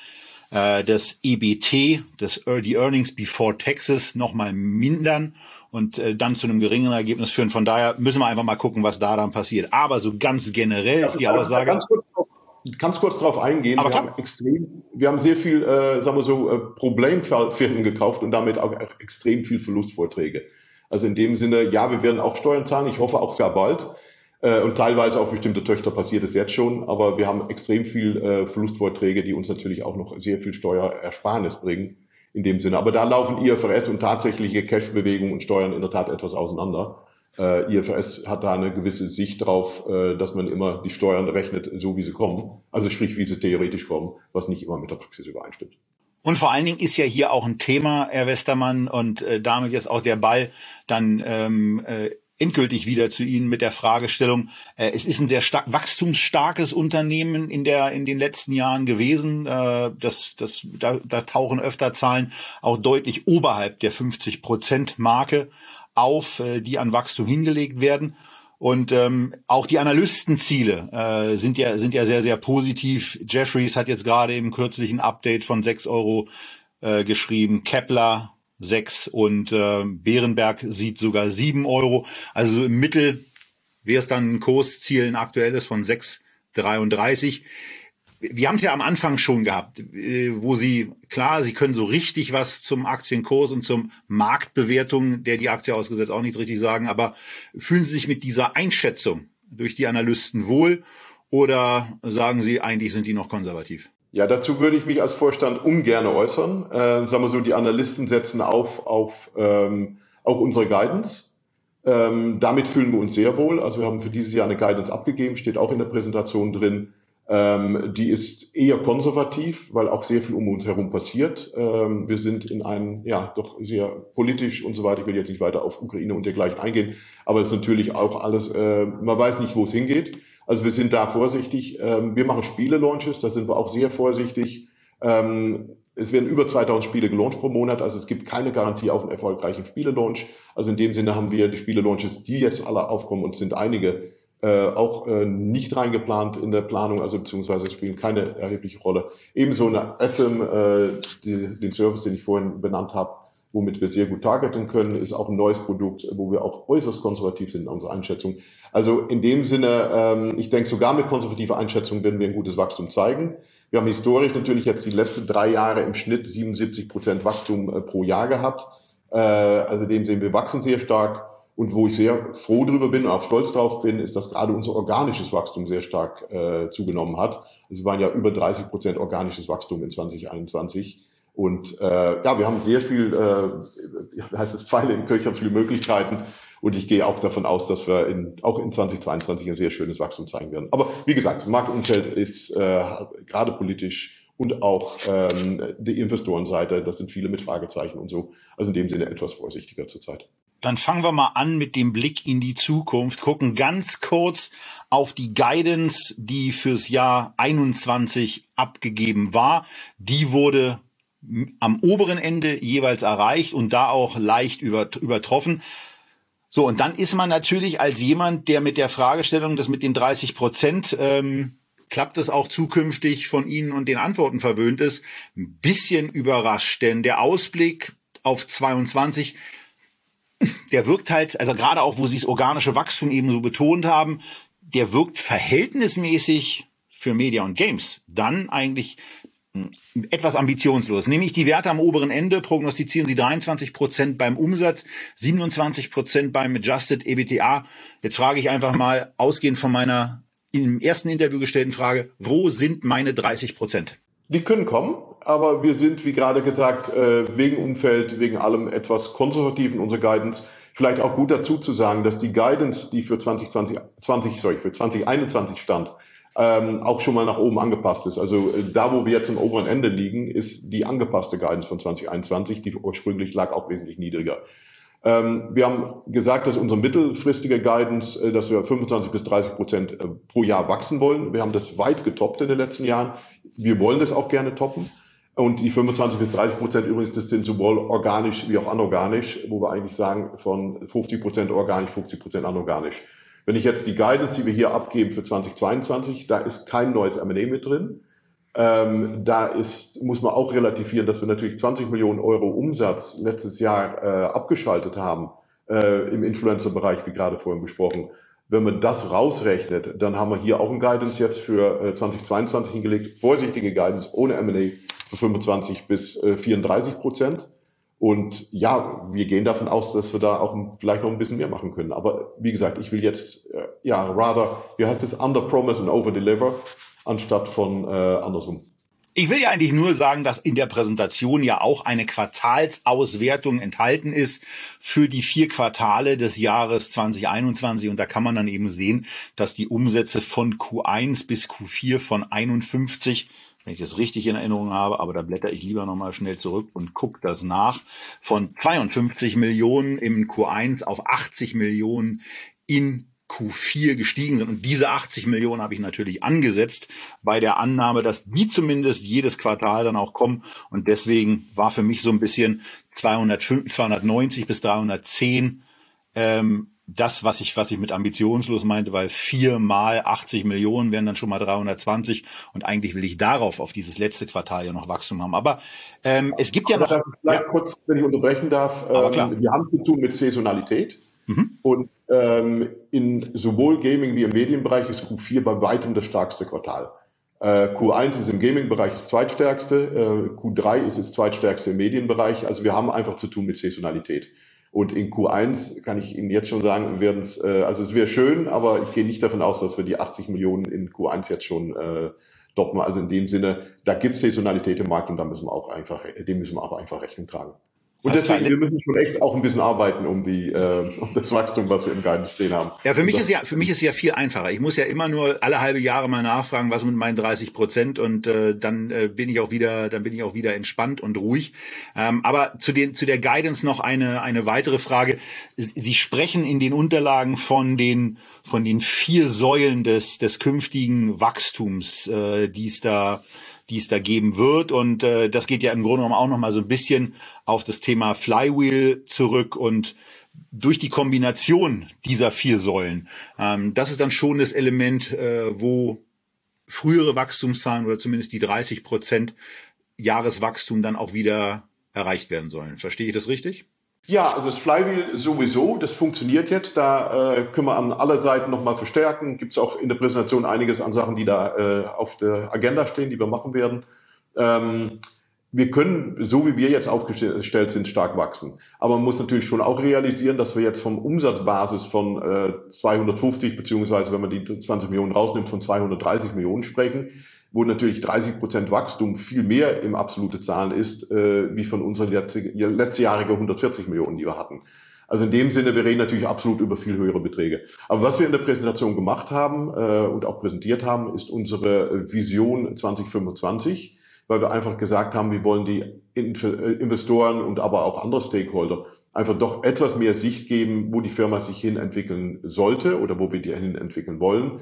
äh, das EBT, das die Earnings Before Taxes, nochmal mindern und äh, dann zu einem geringeren Ergebnis führen. Von daher müssen wir einfach mal gucken, was da dann passiert. Aber so ganz generell ja, ist die Aussage. Ganz kurz, ganz kurz darauf eingehen. Aber wir, haben extrem, wir haben sehr viel, äh, sagen wir so, äh, Problemfirmen gekauft und damit auch extrem viel Verlustvorträge. Also in dem Sinne, ja, wir werden auch Steuern zahlen. Ich hoffe auch sehr bald. Äh, und teilweise auf bestimmte Töchter passiert es jetzt schon. Aber wir haben extrem viel äh, Verlustvorträge, die uns natürlich auch noch sehr viel Steuerersparnis bringen. In dem Sinne. Aber da laufen IFRS und tatsächliche Cash-Bewegungen und Steuern in der Tat etwas auseinander. Äh, IFRS hat da eine gewisse Sicht drauf, äh, dass man immer die Steuern rechnet, so wie sie kommen. Also sprich, wie sie theoretisch kommen, was nicht immer mit der Praxis übereinstimmt. Und vor allen Dingen ist ja hier auch ein Thema, Herr Westermann, und äh, damit jetzt auch der Ball dann ähm, äh, endgültig wieder zu Ihnen mit der Fragestellung. Äh, es ist ein sehr stark, wachstumsstarkes Unternehmen in der in den letzten Jahren gewesen. Äh, das, das, da, da tauchen öfter Zahlen auch deutlich oberhalb der 50 Prozent Marke auf, äh, die an Wachstum hingelegt werden. Und ähm, auch die Analystenziele äh, sind ja sind ja sehr sehr positiv. Jeffries hat jetzt gerade im kürzlichen Update von 6 Euro äh, geschrieben. Kepler 6 und äh, Bärenberg sieht sogar 7 Euro. Also im Mittel wäre es dann ein Kursziel, ein aktuelles von 6,33 wir haben es ja am Anfang schon gehabt, äh, wo Sie, klar, Sie können so richtig was zum Aktienkurs und zum Marktbewertung, der die Aktie ausgesetzt, auch nicht richtig sagen, aber fühlen Sie sich mit dieser Einschätzung durch die Analysten wohl oder sagen Sie, eigentlich sind die noch konservativ? Ja, dazu würde ich mich als Vorstand ungern äußern. Äh, sagen wir so, die Analysten setzen auf, auf ähm, auch unsere Guidance. Ähm, damit fühlen wir uns sehr wohl. Also wir haben für dieses Jahr eine Guidance abgegeben, steht auch in der Präsentation drin. Ähm, die ist eher konservativ, weil auch sehr viel um uns herum passiert. Ähm, wir sind in einem, ja, doch sehr politisch und so weiter. Ich will jetzt nicht weiter auf Ukraine und dergleichen eingehen, aber es ist natürlich auch alles, äh, man weiß nicht, wo es hingeht. Also wir sind da vorsichtig. Ähm, wir machen Spiele-Launches, da sind wir auch sehr vorsichtig. Ähm, es werden über 2000 Spiele gelauncht pro Monat, also es gibt keine Garantie auf einen erfolgreichen Spiele-Launch. Also in dem Sinne haben wir die Spiele-Launches, die jetzt alle aufkommen und sind einige, äh, auch äh, nicht reingeplant in der Planung, also beziehungsweise spielen keine erhebliche Rolle. Ebenso eine Atom, äh, den Service, den ich vorhin benannt habe, womit wir sehr gut targeten können, ist auch ein neues Produkt, wo wir auch äußerst konservativ sind in unserer Einschätzung. Also in dem Sinne, ähm, ich denke, sogar mit konservativer Einschätzung werden wir ein gutes Wachstum zeigen. Wir haben historisch natürlich jetzt die letzten drei Jahre im Schnitt 77 Prozent Wachstum äh, pro Jahr gehabt. Äh, also dem sehen wir wachsen sehr stark. Und wo ich sehr froh drüber bin und auch stolz drauf bin, ist, dass gerade unser organisches Wachstum sehr stark äh, zugenommen hat. Also wir waren ja über 30 Prozent organisches Wachstum in 2021. Und äh, ja, wir haben sehr viel, äh, heißt es Pfeile im Köcher, viele Möglichkeiten. Und ich gehe auch davon aus, dass wir in, auch in 2022 ein sehr schönes Wachstum zeigen werden. Aber wie gesagt, Marktumfeld ist äh, gerade politisch und auch ähm, die Investorenseite, das sind viele mit Fragezeichen und so. Also in dem Sinne etwas vorsichtiger zurzeit. Dann fangen wir mal an mit dem Blick in die Zukunft, gucken ganz kurz auf die Guidance, die fürs Jahr 21 abgegeben war. Die wurde am oberen Ende jeweils erreicht und da auch leicht übertroffen. So, und dann ist man natürlich als jemand, der mit der Fragestellung, das mit den 30 Prozent, ähm, klappt es auch zukünftig von Ihnen und den Antworten verwöhnt ist, ein bisschen überrascht. Denn der Ausblick auf 22 der wirkt halt, also gerade auch, wo sie das organische Wachstum eben so betont haben, der wirkt verhältnismäßig für Media und Games dann eigentlich etwas ambitionslos. Nämlich die Werte am oberen Ende prognostizieren sie 23 Prozent beim Umsatz, 27 Prozent beim Adjusted EBTA. Jetzt frage ich einfach mal, ausgehend von meiner im ersten Interview gestellten Frage, wo sind meine 30 Prozent? Die können kommen aber wir sind, wie gerade gesagt, äh, wegen Umfeld, wegen allem etwas konservativ in unserer Guidance. Vielleicht auch gut dazu zu sagen, dass die Guidance, die für 2020, 20, sorry, für 2021 stand, ähm, auch schon mal nach oben angepasst ist. Also äh, da, wo wir jetzt im oberen Ende liegen, ist die angepasste Guidance von 2021, die ursprünglich lag auch wesentlich niedriger. Ähm, wir haben gesagt, dass unsere mittelfristige Guidance, äh, dass wir 25 bis 30 Prozent äh, pro Jahr wachsen wollen. Wir haben das weit getoppt in den letzten Jahren. Wir wollen das auch gerne toppen. Und die 25 bis 30 Prozent übrigens, das sind sowohl organisch wie auch anorganisch, wo wir eigentlich sagen, von 50 Prozent organisch, 50 Prozent anorganisch. Wenn ich jetzt die Guidance, die wir hier abgeben für 2022, da ist kein neues M&A mit drin. Ähm, da ist, muss man auch relativieren, dass wir natürlich 20 Millionen Euro Umsatz letztes Jahr äh, abgeschaltet haben äh, im Influencer-Bereich, wie gerade vorhin besprochen. Wenn man das rausrechnet, dann haben wir hier auch ein Guidance jetzt für äh, 2022 hingelegt. Vorsichtige Guidance ohne M&A für 25 bis 34 äh, Prozent. Und ja, wir gehen davon aus, dass wir da auch vielleicht noch ein bisschen mehr machen können. Aber wie gesagt, ich will jetzt, äh, ja, rather, wie heißt es, under promise and over deliver, anstatt von äh, andersrum. Ich will ja eigentlich nur sagen, dass in der Präsentation ja auch eine Quartalsauswertung enthalten ist für die vier Quartale des Jahres 2021. Und da kann man dann eben sehen, dass die Umsätze von Q1 bis Q4 von 51 wenn ich das richtig in Erinnerung habe, aber da blätter ich lieber nochmal schnell zurück und gucke das nach, von 52 Millionen im Q1 auf 80 Millionen in Q4 gestiegen sind. Und diese 80 Millionen habe ich natürlich angesetzt bei der Annahme, dass die zumindest jedes Quartal dann auch kommen. Und deswegen war für mich so ein bisschen 205, 290 bis 310 ähm, das, was ich, was ich mit ambitionslos meinte, weil vier mal 80 Millionen wären dann schon mal 320 und eigentlich will ich darauf, auf dieses letzte Quartal ja noch Wachstum haben. Aber ähm, es gibt ja noch... Vielleicht ja. kurz, wenn ich unterbrechen darf. Ähm, wir haben zu tun mit Saisonalität. Mhm. Und ähm, in sowohl Gaming wie im Medienbereich ist Q4 bei weitem das stärkste Quartal. Äh, Q1 ist im Gaming-Bereich das zweitstärkste, äh, Q3 ist das zweitstärkste im Medienbereich. Also wir haben einfach zu tun mit Saisonalität. Und in Q1 kann ich Ihnen jetzt schon sagen, werden es, äh, also es wäre schön, aber ich gehe nicht davon aus, dass wir die 80 Millionen in Q1 jetzt schon äh, doppen. Also in dem Sinne, da gibt es Saisonalität im Markt und da müssen wir auch einfach, dem müssen wir aber einfach Rechnung tragen. Und deswegen, wir müssen schon echt auch ein bisschen arbeiten um die, äh, um das Wachstum, was wir im Guidance stehen haben. Ja, für mich ist ja, für mich ist ja viel einfacher. Ich muss ja immer nur alle halbe Jahre mal nachfragen, was mit meinen 30 Prozent und äh, dann äh, bin ich auch wieder, dann bin ich auch wieder entspannt und ruhig. Ähm, aber zu den, zu der Guidance noch eine, eine weitere Frage. Sie sprechen in den Unterlagen von den, von den vier Säulen des, des künftigen Wachstums, äh, die es da, die es da geben wird. Und äh, das geht ja im Grunde genommen auch noch mal so ein bisschen auf das Thema Flywheel zurück und durch die Kombination dieser vier Säulen, ähm, das ist dann schon das Element, äh, wo frühere Wachstumszahlen oder zumindest die 30 Prozent Jahreswachstum dann auch wieder erreicht werden sollen. Verstehe ich das richtig? Ja, also das Flywheel sowieso, das funktioniert jetzt. Da äh, können wir an aller Seiten nochmal verstärken. Gibt es auch in der Präsentation einiges an Sachen, die da äh, auf der Agenda stehen, die wir machen werden. Ähm, wir können, so wie wir jetzt aufgestellt sind, stark wachsen. Aber man muss natürlich schon auch realisieren, dass wir jetzt vom Umsatzbasis von äh, 250 beziehungsweise, wenn man die 20 Millionen rausnimmt, von 230 Millionen sprechen wo natürlich 30 Prozent Wachstum viel mehr im absolute Zahlen ist, äh, wie von unseren letztjährigen 140 Millionen, die wir hatten. Also in dem Sinne, wir reden natürlich absolut über viel höhere Beträge. Aber was wir in der Präsentation gemacht haben äh, und auch präsentiert haben, ist unsere Vision 2025, weil wir einfach gesagt haben, wir wollen die Investoren und aber auch andere Stakeholder einfach doch etwas mehr Sicht geben, wo die Firma sich hin entwickeln sollte oder wo wir die hin entwickeln wollen.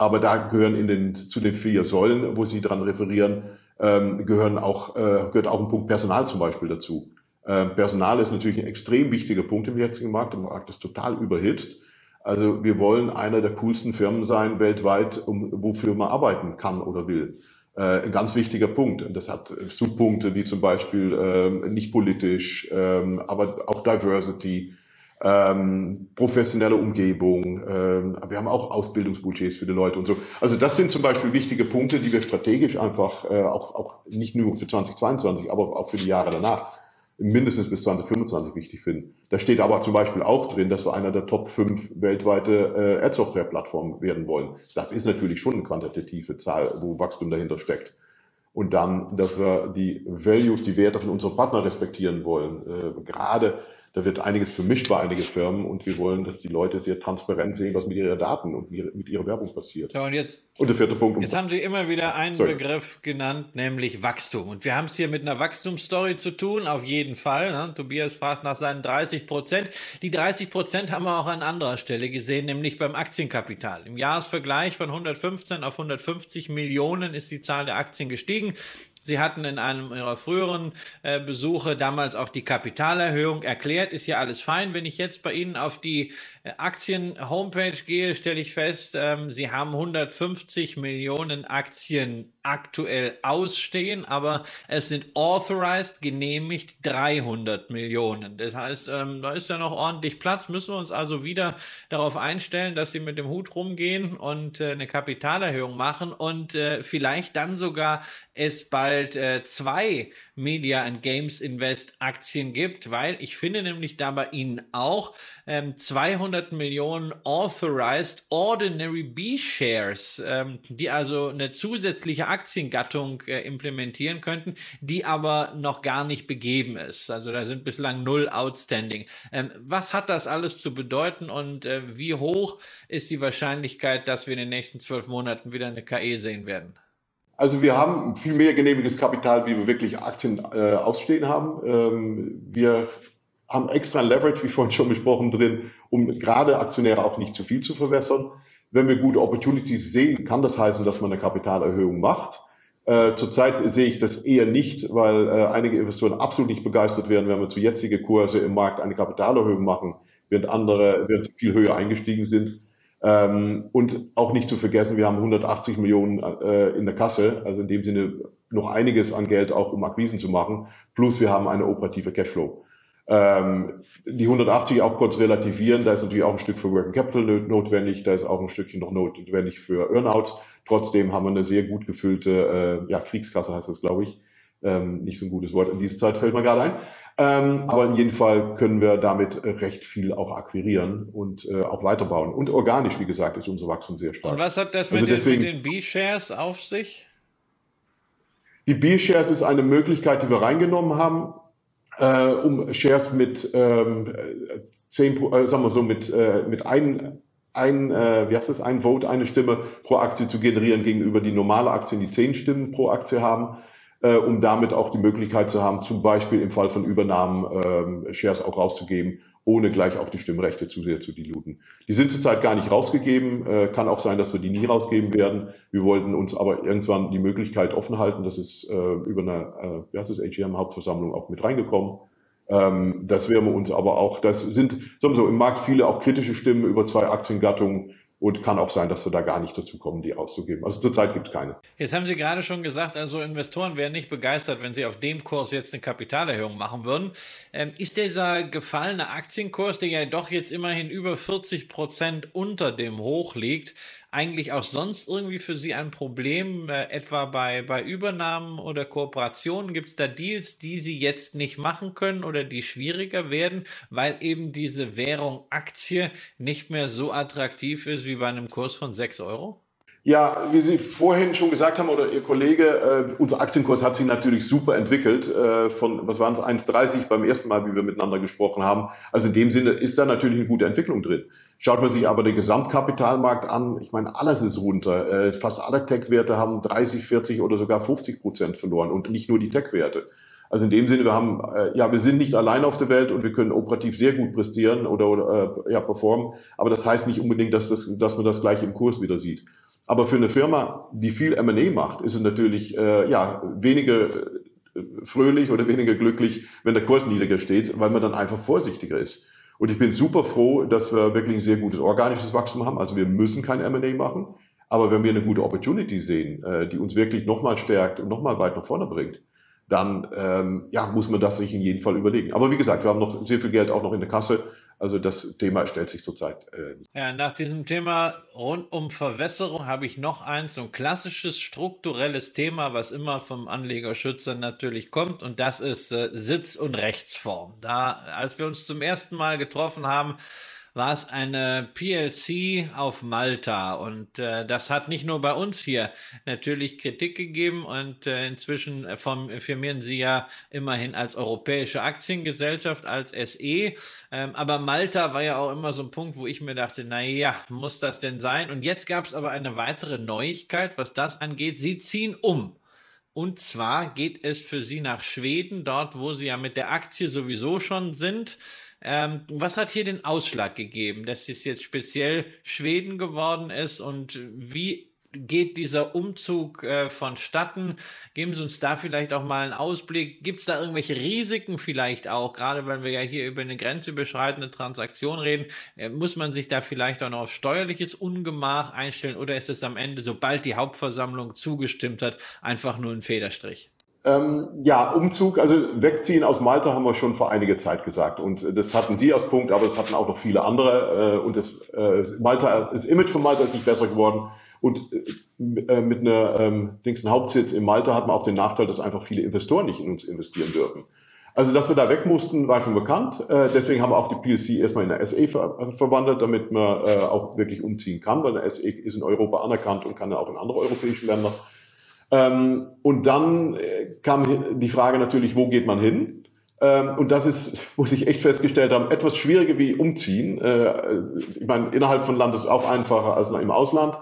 Aber da gehören in den, zu den vier Säulen, wo Sie dran referieren, ähm, gehören auch, äh, gehört auch ein Punkt Personal zum Beispiel dazu. Äh, Personal ist natürlich ein extrem wichtiger Punkt im jetzigen Markt. Der Markt ist total überhitzt. Also wir wollen einer der coolsten Firmen sein weltweit, um, wofür man arbeiten kann oder will. Äh, ein ganz wichtiger Punkt. Und das hat Subpunkte wie zum Beispiel äh, nicht politisch, äh, aber auch Diversity, ähm, professionelle Umgebung. Ähm, wir haben auch Ausbildungsbudgets für die Leute und so. Also das sind zum Beispiel wichtige Punkte, die wir strategisch einfach äh, auch, auch nicht nur für 2022, aber auch für die Jahre danach mindestens bis 2025 wichtig finden. Da steht aber zum Beispiel auch drin, dass wir einer der Top 5 weltweite äh, Ad-Software-Plattformen werden wollen. Das ist natürlich schon eine quantitative Zahl, wo Wachstum dahinter steckt. Und dann, dass wir die Values, die Werte von unseren Partnern respektieren wollen. Äh, gerade da wird einiges vermischt bei einigen Firmen und wir wollen, dass die Leute sehr transparent sehen, was mit ihren Daten und mit ihrer Werbung passiert. Ja, und jetzt, und der vierte Punkt. Jetzt haben Sie immer wieder einen Sorry. Begriff genannt, nämlich Wachstum. Und wir haben es hier mit einer Wachstumsstory zu tun, auf jeden Fall. Ne? Tobias fragt nach seinen 30 Prozent. Die 30 Prozent haben wir auch an anderer Stelle gesehen, nämlich beim Aktienkapital. Im Jahresvergleich von 115 auf 150 Millionen ist die Zahl der Aktien gestiegen. Sie hatten in einem ihrer früheren äh, Besuche damals auch die Kapitalerhöhung erklärt. Ist ja alles fein. Wenn ich jetzt bei Ihnen auf die äh, Aktien-Homepage gehe, stelle ich fest, ähm, Sie haben 150 Millionen Aktien aktuell ausstehen, aber es sind authorized, genehmigt 300 Millionen. Das heißt, ähm, da ist ja noch ordentlich Platz. Müssen wir uns also wieder darauf einstellen, dass Sie mit dem Hut rumgehen und äh, eine Kapitalerhöhung machen und äh, vielleicht dann sogar es bald äh, zwei Media and Games Invest Aktien gibt, weil ich finde nämlich da bei Ihnen auch ähm, 200 Millionen Authorized Ordinary B-Shares, ähm, die also eine zusätzliche Aktiengattung äh, implementieren könnten, die aber noch gar nicht begeben ist. Also da sind bislang null outstanding. Ähm, was hat das alles zu bedeuten und äh, wie hoch ist die Wahrscheinlichkeit, dass wir in den nächsten zwölf Monaten wieder eine KE sehen werden? Also wir haben viel mehr genehmiges Kapital, wie wir wirklich Aktien äh, ausstehen haben. Ähm, wir haben extra Leverage, wie vorhin schon besprochen, drin, um gerade Aktionäre auch nicht zu viel zu verwässern. Wenn wir gute Opportunities sehen, kann das heißen, dass man eine Kapitalerhöhung macht. Äh, zurzeit sehe ich das eher nicht, weil äh, einige Investoren absolut nicht begeistert werden, wenn wir zu jetzige Kurse im Markt eine Kapitalerhöhung machen, während andere während sie viel höher eingestiegen sind. Ähm, und auch nicht zu vergessen, wir haben 180 Millionen äh, in der Kasse, also in dem Sinne noch einiges an Geld auch, um Akquisen zu machen. Plus wir haben eine operative Cashflow. Ähm, die 180 auch kurz relativieren, da ist natürlich auch ein Stück für Working Capital notwendig, da ist auch ein Stückchen noch notwendig für Earnouts. Trotzdem haben wir eine sehr gut gefüllte, äh, ja, Kriegskasse heißt das, glaube ich. Ähm, nicht so ein gutes Wort in dieser Zeit fällt mir gerade ein. Ähm, aber in jedem Fall können wir damit recht viel auch akquirieren und äh, auch weiterbauen. Und organisch, wie gesagt, ist unser Wachstum sehr stark. Und was hat das also mit, also den, den B-Shares auf sich? Die B-Shares ist eine Möglichkeit, die wir reingenommen haben, äh, um Shares mit ähm, zehn, äh, sagen wir so, mit, äh, mit ein, ein, äh, wie heißt das, ein Vote, eine Stimme pro Aktie zu generieren gegenüber die normale Aktien, die zehn Stimmen pro Aktie haben, äh, um damit auch die Möglichkeit zu haben, zum Beispiel im Fall von Übernahmen äh, Shares auch rauszugeben, ohne gleich auch die Stimmrechte zu sehr zu diluten. Die sind zurzeit gar nicht rausgegeben. Äh, kann auch sein, dass wir die nie rausgeben werden. Wir wollten uns aber irgendwann die Möglichkeit offen halten. Das ist äh, über eine, äh, wie heißt das, AGM-Hauptversammlung auch mit reingekommen. Ähm, das werden wir uns aber auch, das sind sowieso im Markt viele auch kritische Stimmen über zwei Aktiengattungen. Und kann auch sein, dass wir da gar nicht dazu kommen, die auszugeben. Also zurzeit gibt es keine. Jetzt haben Sie gerade schon gesagt, also Investoren wären nicht begeistert, wenn sie auf dem Kurs jetzt eine Kapitalerhöhung machen würden. Ähm, ist dieser gefallene Aktienkurs, der ja doch jetzt immerhin über 40 Prozent unter dem Hoch liegt, eigentlich auch sonst irgendwie für Sie ein Problem, äh, etwa bei, bei Übernahmen oder Kooperationen? Gibt es da Deals, die Sie jetzt nicht machen können oder die schwieriger werden, weil eben diese Währung Aktie nicht mehr so attraktiv ist wie bei einem Kurs von 6 Euro? Ja, wie Sie vorhin schon gesagt haben oder Ihr Kollege, äh, unser Aktienkurs hat sich natürlich super entwickelt. Äh, von, was waren es, 1,30 beim ersten Mal, wie wir miteinander gesprochen haben. Also in dem Sinne ist da natürlich eine gute Entwicklung drin. Schaut man sich aber den Gesamtkapitalmarkt an, ich meine, alles ist runter. Äh, fast alle Tech-Werte haben 30, 40 oder sogar 50 Prozent verloren und nicht nur die Tech-Werte. Also in dem Sinne, wir haben, äh, ja, wir sind nicht allein auf der Welt und wir können operativ sehr gut prestieren oder, oder äh, ja, performen. Aber das heißt nicht unbedingt, dass, das, dass man das gleich im Kurs wieder sieht. Aber für eine Firma, die viel M&A macht, ist es natürlich ja weniger fröhlich oder weniger glücklich, wenn der Kurs niedriger steht, weil man dann einfach vorsichtiger ist. Und ich bin super froh, dass wir wirklich ein sehr gutes organisches Wachstum haben. Also wir müssen kein M&A machen. Aber wenn wir eine gute Opportunity sehen, äh, die uns wirklich nochmal stärkt und nochmal weit nach vorne bringt, dann ähm, ja, muss man das sich in jedem Fall überlegen. Aber wie gesagt, wir haben noch sehr viel Geld auch noch in der Kasse. Also das Thema stellt sich zurzeit. Äh, ja, nach diesem Thema rund um Verwässerung habe ich noch eins, so ein klassisches strukturelles Thema, was immer vom Anlegerschützer natürlich kommt, und das ist äh, Sitz- und Rechtsform. Da, als wir uns zum ersten Mal getroffen haben, war es eine PLC auf Malta. Und äh, das hat nicht nur bei uns hier natürlich Kritik gegeben und äh, inzwischen firmieren sie ja immerhin als europäische Aktiengesellschaft, als SE. Ähm, aber Malta war ja auch immer so ein Punkt, wo ich mir dachte, na ja, muss das denn sein? Und jetzt gab es aber eine weitere Neuigkeit, was das angeht. Sie ziehen um. Und zwar geht es für Sie nach Schweden, dort wo Sie ja mit der Aktie sowieso schon sind. Ähm, was hat hier den Ausschlag gegeben, dass es jetzt speziell Schweden geworden ist und wie geht dieser Umzug äh, vonstatten? Geben Sie uns da vielleicht auch mal einen Ausblick. Gibt es da irgendwelche Risiken vielleicht auch, gerade wenn wir ja hier über eine grenzüberschreitende Transaktion reden? Äh, muss man sich da vielleicht auch noch auf steuerliches Ungemach einstellen oder ist es am Ende, sobald die Hauptversammlung zugestimmt hat, einfach nur ein Federstrich? Ähm, ja, Umzug, also wegziehen aus Malta haben wir schon vor einiger Zeit gesagt. Und das hatten Sie als Punkt, aber das hatten auch noch viele andere. Äh, und das, äh, Malta, das Image von Malta ist nicht besser geworden. Und äh, mit einer ähm, Dings, Hauptsitz in Malta hat man auch den Nachteil, dass einfach viele Investoren nicht in uns investieren dürfen. Also, dass wir da weg mussten, war schon bekannt. Äh, deswegen haben wir auch die PLC erstmal in der SE ver verwandelt, damit man äh, auch wirklich umziehen kann, weil der SE ist in Europa anerkannt und kann ja auch in andere europäische Länder. Ähm, und dann äh, kam die Frage natürlich, wo geht man hin? Ähm, und das ist, muss ich echt festgestellt haben, etwas schwieriger wie umziehen. Äh, ich meine, innerhalb von Land ist auch einfacher als im Ausland,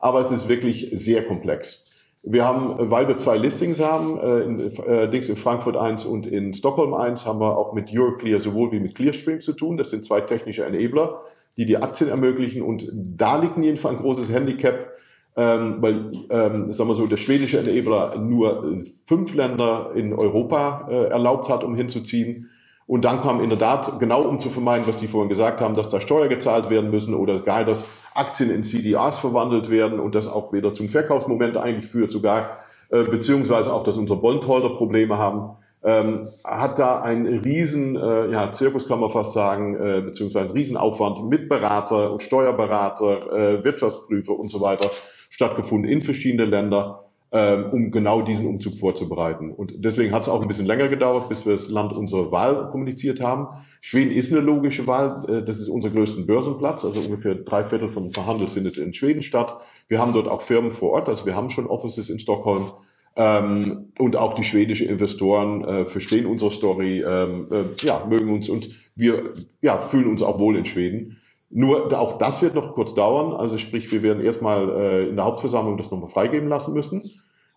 aber es ist wirklich sehr komplex. Wir haben, weil wir zwei Listings haben, äh, in, äh, in Frankfurt 1 und in Stockholm 1, haben wir auch mit Euroclear sowohl wie mit Clearstream zu tun. Das sind zwei technische Enabler, die die Aktien ermöglichen. Und da liegt Fall ein großes Handicap, ähm, weil, ähm, sagen wir so, der schwedische Enabler nur fünf Länder in Europa äh, erlaubt hat, um hinzuziehen. Und dann kam in der Tat, genau um zu vermeiden, was Sie vorhin gesagt haben, dass da Steuer gezahlt werden müssen oder gar dass Aktien in CDRs verwandelt werden und das auch wieder zum Verkaufsmoment eigentlich führt, sogar äh, beziehungsweise auch, dass unsere Bondholder Probleme haben, ähm, hat da ein riesen äh, ja, Zirkus, kann man fast sagen, äh, beziehungsweise ein Riesenaufwand mit Berater und Steuerberater, äh, Wirtschaftsprüfer und so weiter stattgefunden in verschiedene Länder, ähm, um genau diesen Umzug vorzubereiten. Und deswegen hat es auch ein bisschen länger gedauert, bis wir das Land unsere Wahl kommuniziert haben. Schweden ist eine logische Wahl. Äh, das ist unser größter Börsenplatz. Also ungefähr drei Viertel vom Verhandel findet in Schweden statt. Wir haben dort auch Firmen vor Ort. Also wir haben schon Offices in Stockholm. Ähm, und auch die schwedischen Investoren äh, verstehen unsere Story, ähm, äh, ja, mögen uns und wir ja, fühlen uns auch wohl in Schweden. Nur auch das wird noch kurz dauern. Also sprich, wir werden erstmal äh, in der Hauptversammlung das nochmal freigeben lassen müssen.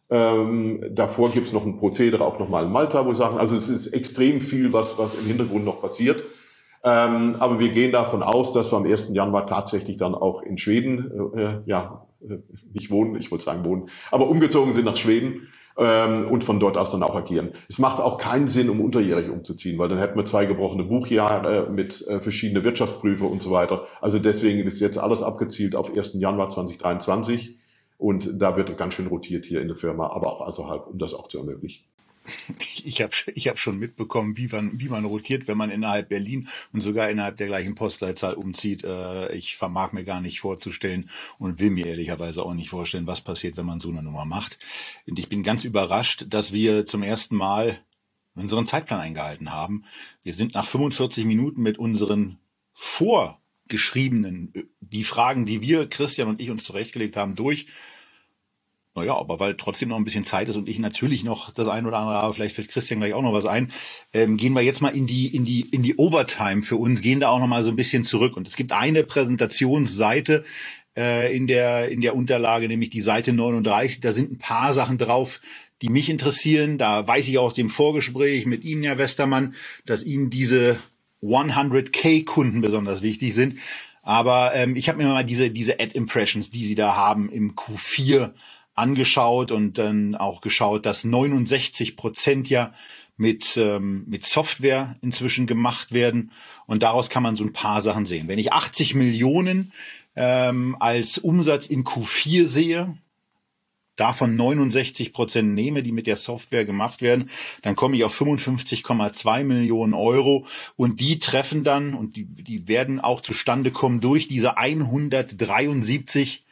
Ähm, davor gibt es noch ein Prozedere auch nochmal in Malta, wo sagen, also es ist extrem viel, was, was im Hintergrund noch passiert. Ähm, aber wir gehen davon aus, dass wir am 1. Januar tatsächlich dann auch in Schweden, äh, ja, äh, nicht wohnen, ich wollte sagen wohnen, aber umgezogen sind nach Schweden ähm, und von dort aus dann auch agieren. Es macht auch keinen Sinn, um unterjährig umzuziehen, weil dann hätten wir zwei gebrochene Buchjahre mit äh, verschiedenen Wirtschaftsprüfer und so weiter. Also deswegen ist jetzt alles abgezielt auf 1. Januar 2023. Und da wird ganz schön rotiert hier in der Firma, aber auch außerhalb, um das auch zu ermöglichen. Ich habe ich hab schon mitbekommen, wie man, wie man rotiert, wenn man innerhalb Berlin und sogar innerhalb der gleichen Postleitzahl umzieht. Äh, ich vermag mir gar nicht vorzustellen und will mir ehrlicherweise auch nicht vorstellen, was passiert, wenn man so eine Nummer macht. Und ich bin ganz überrascht, dass wir zum ersten Mal unseren Zeitplan eingehalten haben. Wir sind nach 45 Minuten mit unseren vor geschriebenen, die Fragen, die wir, Christian und ich uns zurechtgelegt haben, durch. Naja, aber weil trotzdem noch ein bisschen Zeit ist und ich natürlich noch das ein oder andere habe, vielleicht fällt Christian gleich auch noch was ein, ähm, gehen wir jetzt mal in die, in die, in die Overtime für uns, gehen da auch noch mal so ein bisschen zurück. Und es gibt eine Präsentationsseite äh, in der, in der Unterlage, nämlich die Seite 39. Da sind ein paar Sachen drauf, die mich interessieren. Da weiß ich aus dem Vorgespräch mit Ihnen, Herr Westermann, dass Ihnen diese 100k-Kunden besonders wichtig sind. Aber ähm, ich habe mir mal diese, diese Ad-Impressions, die sie da haben im Q4 angeschaut und dann auch geschaut, dass 69 Prozent ja mit, ähm, mit Software inzwischen gemacht werden. Und daraus kann man so ein paar Sachen sehen. Wenn ich 80 Millionen ähm, als Umsatz in Q4 sehe, davon 69 Prozent nehme, die mit der Software gemacht werden, dann komme ich auf 55,2 Millionen Euro und die treffen dann und die, die werden auch zustande kommen durch diese 173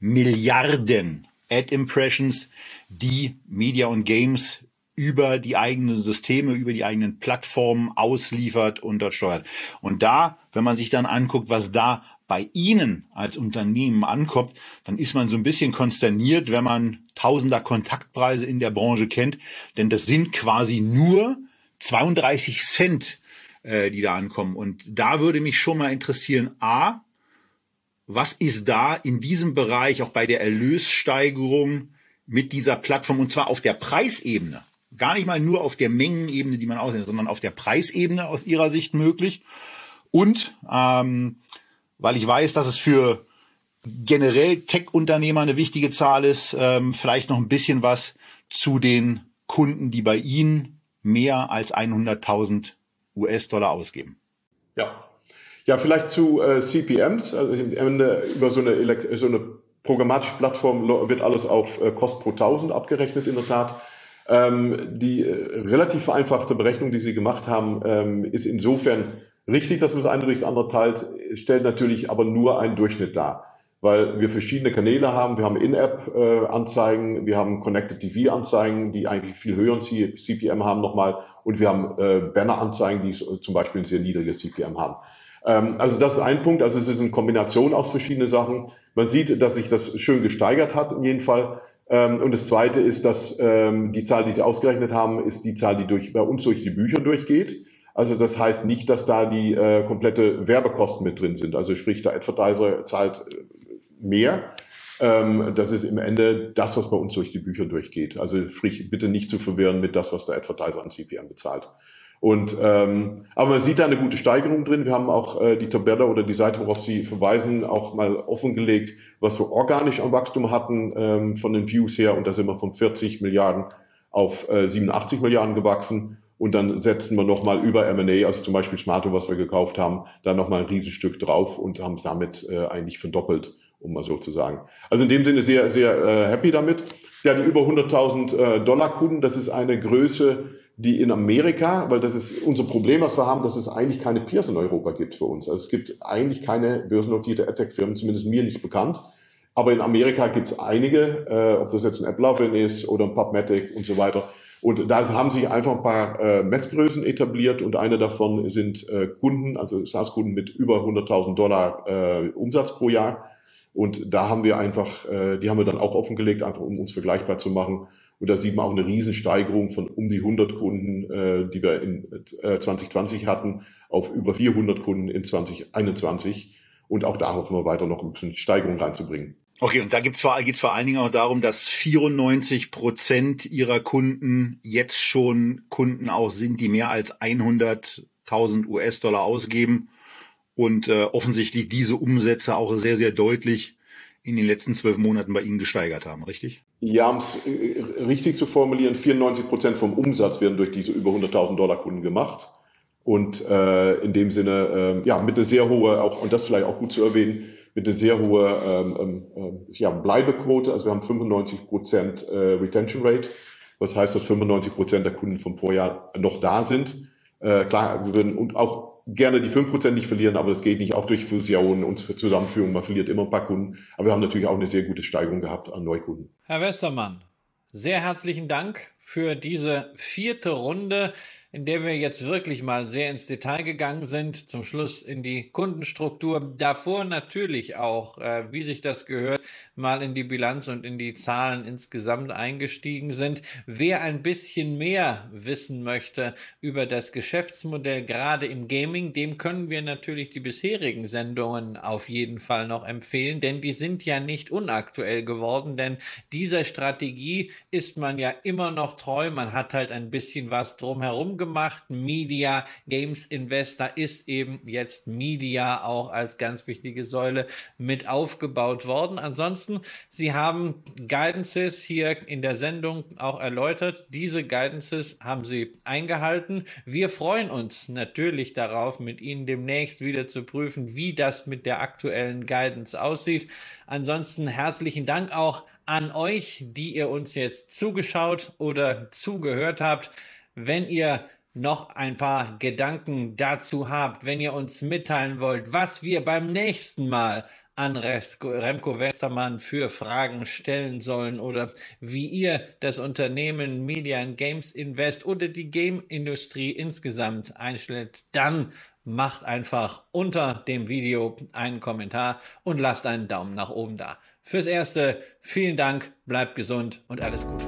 Milliarden Ad Impressions, die Media und Games über die eigenen Systeme, über die eigenen Plattformen ausliefert und dort steuert. Und da, wenn man sich dann anguckt, was da bei Ihnen als Unternehmen ankommt, dann ist man so ein bisschen konsterniert, wenn man tausender Kontaktpreise in der Branche kennt, denn das sind quasi nur 32 Cent, äh, die da ankommen. Und da würde mich schon mal interessieren, a, was ist da in diesem Bereich auch bei der Erlössteigerung mit dieser Plattform und zwar auf der Preisebene? Gar nicht mal nur auf der Mengenebene, die man aussieht, sondern auf der Preisebene aus Ihrer Sicht möglich. Und ähm, weil ich weiß, dass es für generell Tech-Unternehmer eine wichtige Zahl ist. Ähm, vielleicht noch ein bisschen was zu den Kunden, die bei Ihnen mehr als 100.000 US-Dollar ausgeben. Ja, ja, vielleicht zu äh, CPMs. Also im Ende über so eine, so eine programmatische Plattform wird alles auf äh, Kost pro 1000 abgerechnet in der Tat. Ähm, die äh, relativ vereinfachte Berechnung, die Sie gemacht haben, ähm, ist insofern richtig, dass man das eine durch das andere teilt, stellt natürlich aber nur einen Durchschnitt dar weil wir verschiedene Kanäle haben. Wir haben In-App-Anzeigen, wir haben Connected TV-Anzeigen, die eigentlich viel höheren CPM haben nochmal und wir haben äh, Banner-Anzeigen, die zum Beispiel ein sehr niedriges CPM haben. Ähm, also das ist ein Punkt, also es ist eine Kombination aus verschiedenen Sachen. Man sieht, dass sich das schön gesteigert hat in jedem Fall. Ähm, und das Zweite ist, dass ähm, die Zahl, die Sie ausgerechnet haben, ist die Zahl, die durch, bei uns durch die Bücher durchgeht. Also das heißt nicht, dass da die äh, komplette Werbekosten mit drin sind. Also sprich, der Advertiser zahlt äh, mehr. Das ist im Ende das, was bei uns durch die Bücher durchgeht. Also sprich, bitte nicht zu verwirren mit das, was der Advertiser an CPM bezahlt. Und ähm, aber man sieht da eine gute Steigerung drin. Wir haben auch äh, die Tabelle oder die Seite, worauf Sie verweisen, auch mal offengelegt, was wir organisch am Wachstum hatten ähm, von den Views her. Und da sind wir von 40 Milliarden auf äh, 87 Milliarden gewachsen. Und dann setzen wir nochmal über M&A, also zum Beispiel Smarto, was wir gekauft haben, da nochmal ein Riesenstück drauf und haben es damit äh, eigentlich verdoppelt um mal so zu sagen. Also in dem Sinne sehr, sehr äh, happy damit. Ja, die über 100.000 äh, Dollar Kunden, das ist eine Größe, die in Amerika, weil das ist unser Problem, was wir haben, dass es eigentlich keine Peers in Europa gibt für uns. Also es gibt eigentlich keine börsennotierte AdTech-Firmen, zumindest mir nicht bekannt. Aber in Amerika gibt es einige, äh, ob das jetzt ein AppLovin ist oder ein PubMatic und so weiter. Und da haben sich einfach ein paar äh, Messgrößen etabliert und eine davon sind äh, Kunden, also SaaS-Kunden mit über 100.000 Dollar äh, Umsatz pro Jahr und da haben wir einfach, äh, die haben wir dann auch offengelegt, einfach um uns vergleichbar zu machen. Und da sieht man auch eine Riesensteigerung von um die 100 Kunden, äh, die wir in äh, 2020 hatten, auf über 400 Kunden in 2021. Und auch da hoffen wir weiter noch ein bisschen Steigerung reinzubringen. Okay, und da gibt's vor, geht's vor allen Dingen auch darum, dass 94 Prozent ihrer Kunden jetzt schon Kunden auch sind, die mehr als 100.000 US-Dollar ausgeben und äh, offensichtlich diese Umsätze auch sehr, sehr deutlich in den letzten zwölf Monaten bei Ihnen gesteigert haben, richtig? Ja, um es äh, richtig zu formulieren, 94 Prozent vom Umsatz werden durch diese über 100.000 Dollar Kunden gemacht. Und äh, in dem Sinne, äh, ja, mit einer sehr hohe, auch, und das vielleicht auch gut zu erwähnen, mit einer sehr hohe ähm, ähm, ja, Bleibequote. Also wir haben 95 Prozent äh, Retention Rate. Was heißt, dass 95 Prozent der Kunden vom Vorjahr noch da sind. Äh, klar, wir würden und auch gerne die 5% nicht verlieren, aber das geht nicht auch durch Fusionen und Zusammenführung. Man verliert immer ein paar Kunden. Aber wir haben natürlich auch eine sehr gute Steigerung gehabt an Neukunden. Herr Westermann, sehr herzlichen Dank für diese vierte Runde in der wir jetzt wirklich mal sehr ins Detail gegangen sind, zum Schluss in die Kundenstruktur, davor natürlich auch, äh, wie sich das gehört, mal in die Bilanz und in die Zahlen insgesamt eingestiegen sind. Wer ein bisschen mehr wissen möchte über das Geschäftsmodell, gerade im Gaming, dem können wir natürlich die bisherigen Sendungen auf jeden Fall noch empfehlen, denn die sind ja nicht unaktuell geworden, denn dieser Strategie ist man ja immer noch treu, man hat halt ein bisschen was drumherum gemacht. Media Games Investor ist eben jetzt Media auch als ganz wichtige Säule mit aufgebaut worden. Ansonsten, Sie haben Guidances hier in der Sendung auch erläutert. Diese Guidances haben Sie eingehalten. Wir freuen uns natürlich darauf, mit Ihnen demnächst wieder zu prüfen, wie das mit der aktuellen Guidance aussieht. Ansonsten herzlichen Dank auch an euch, die ihr uns jetzt zugeschaut oder zugehört habt. Wenn ihr noch ein paar Gedanken dazu habt, wenn ihr uns mitteilen wollt, was wir beim nächsten Mal an Remco Westermann für Fragen stellen sollen oder wie ihr das Unternehmen Media and Games Invest oder die Game-Industrie insgesamt einstellt, dann macht einfach unter dem Video einen Kommentar und lasst einen Daumen nach oben da. Fürs Erste, vielen Dank, bleibt gesund und alles Gute.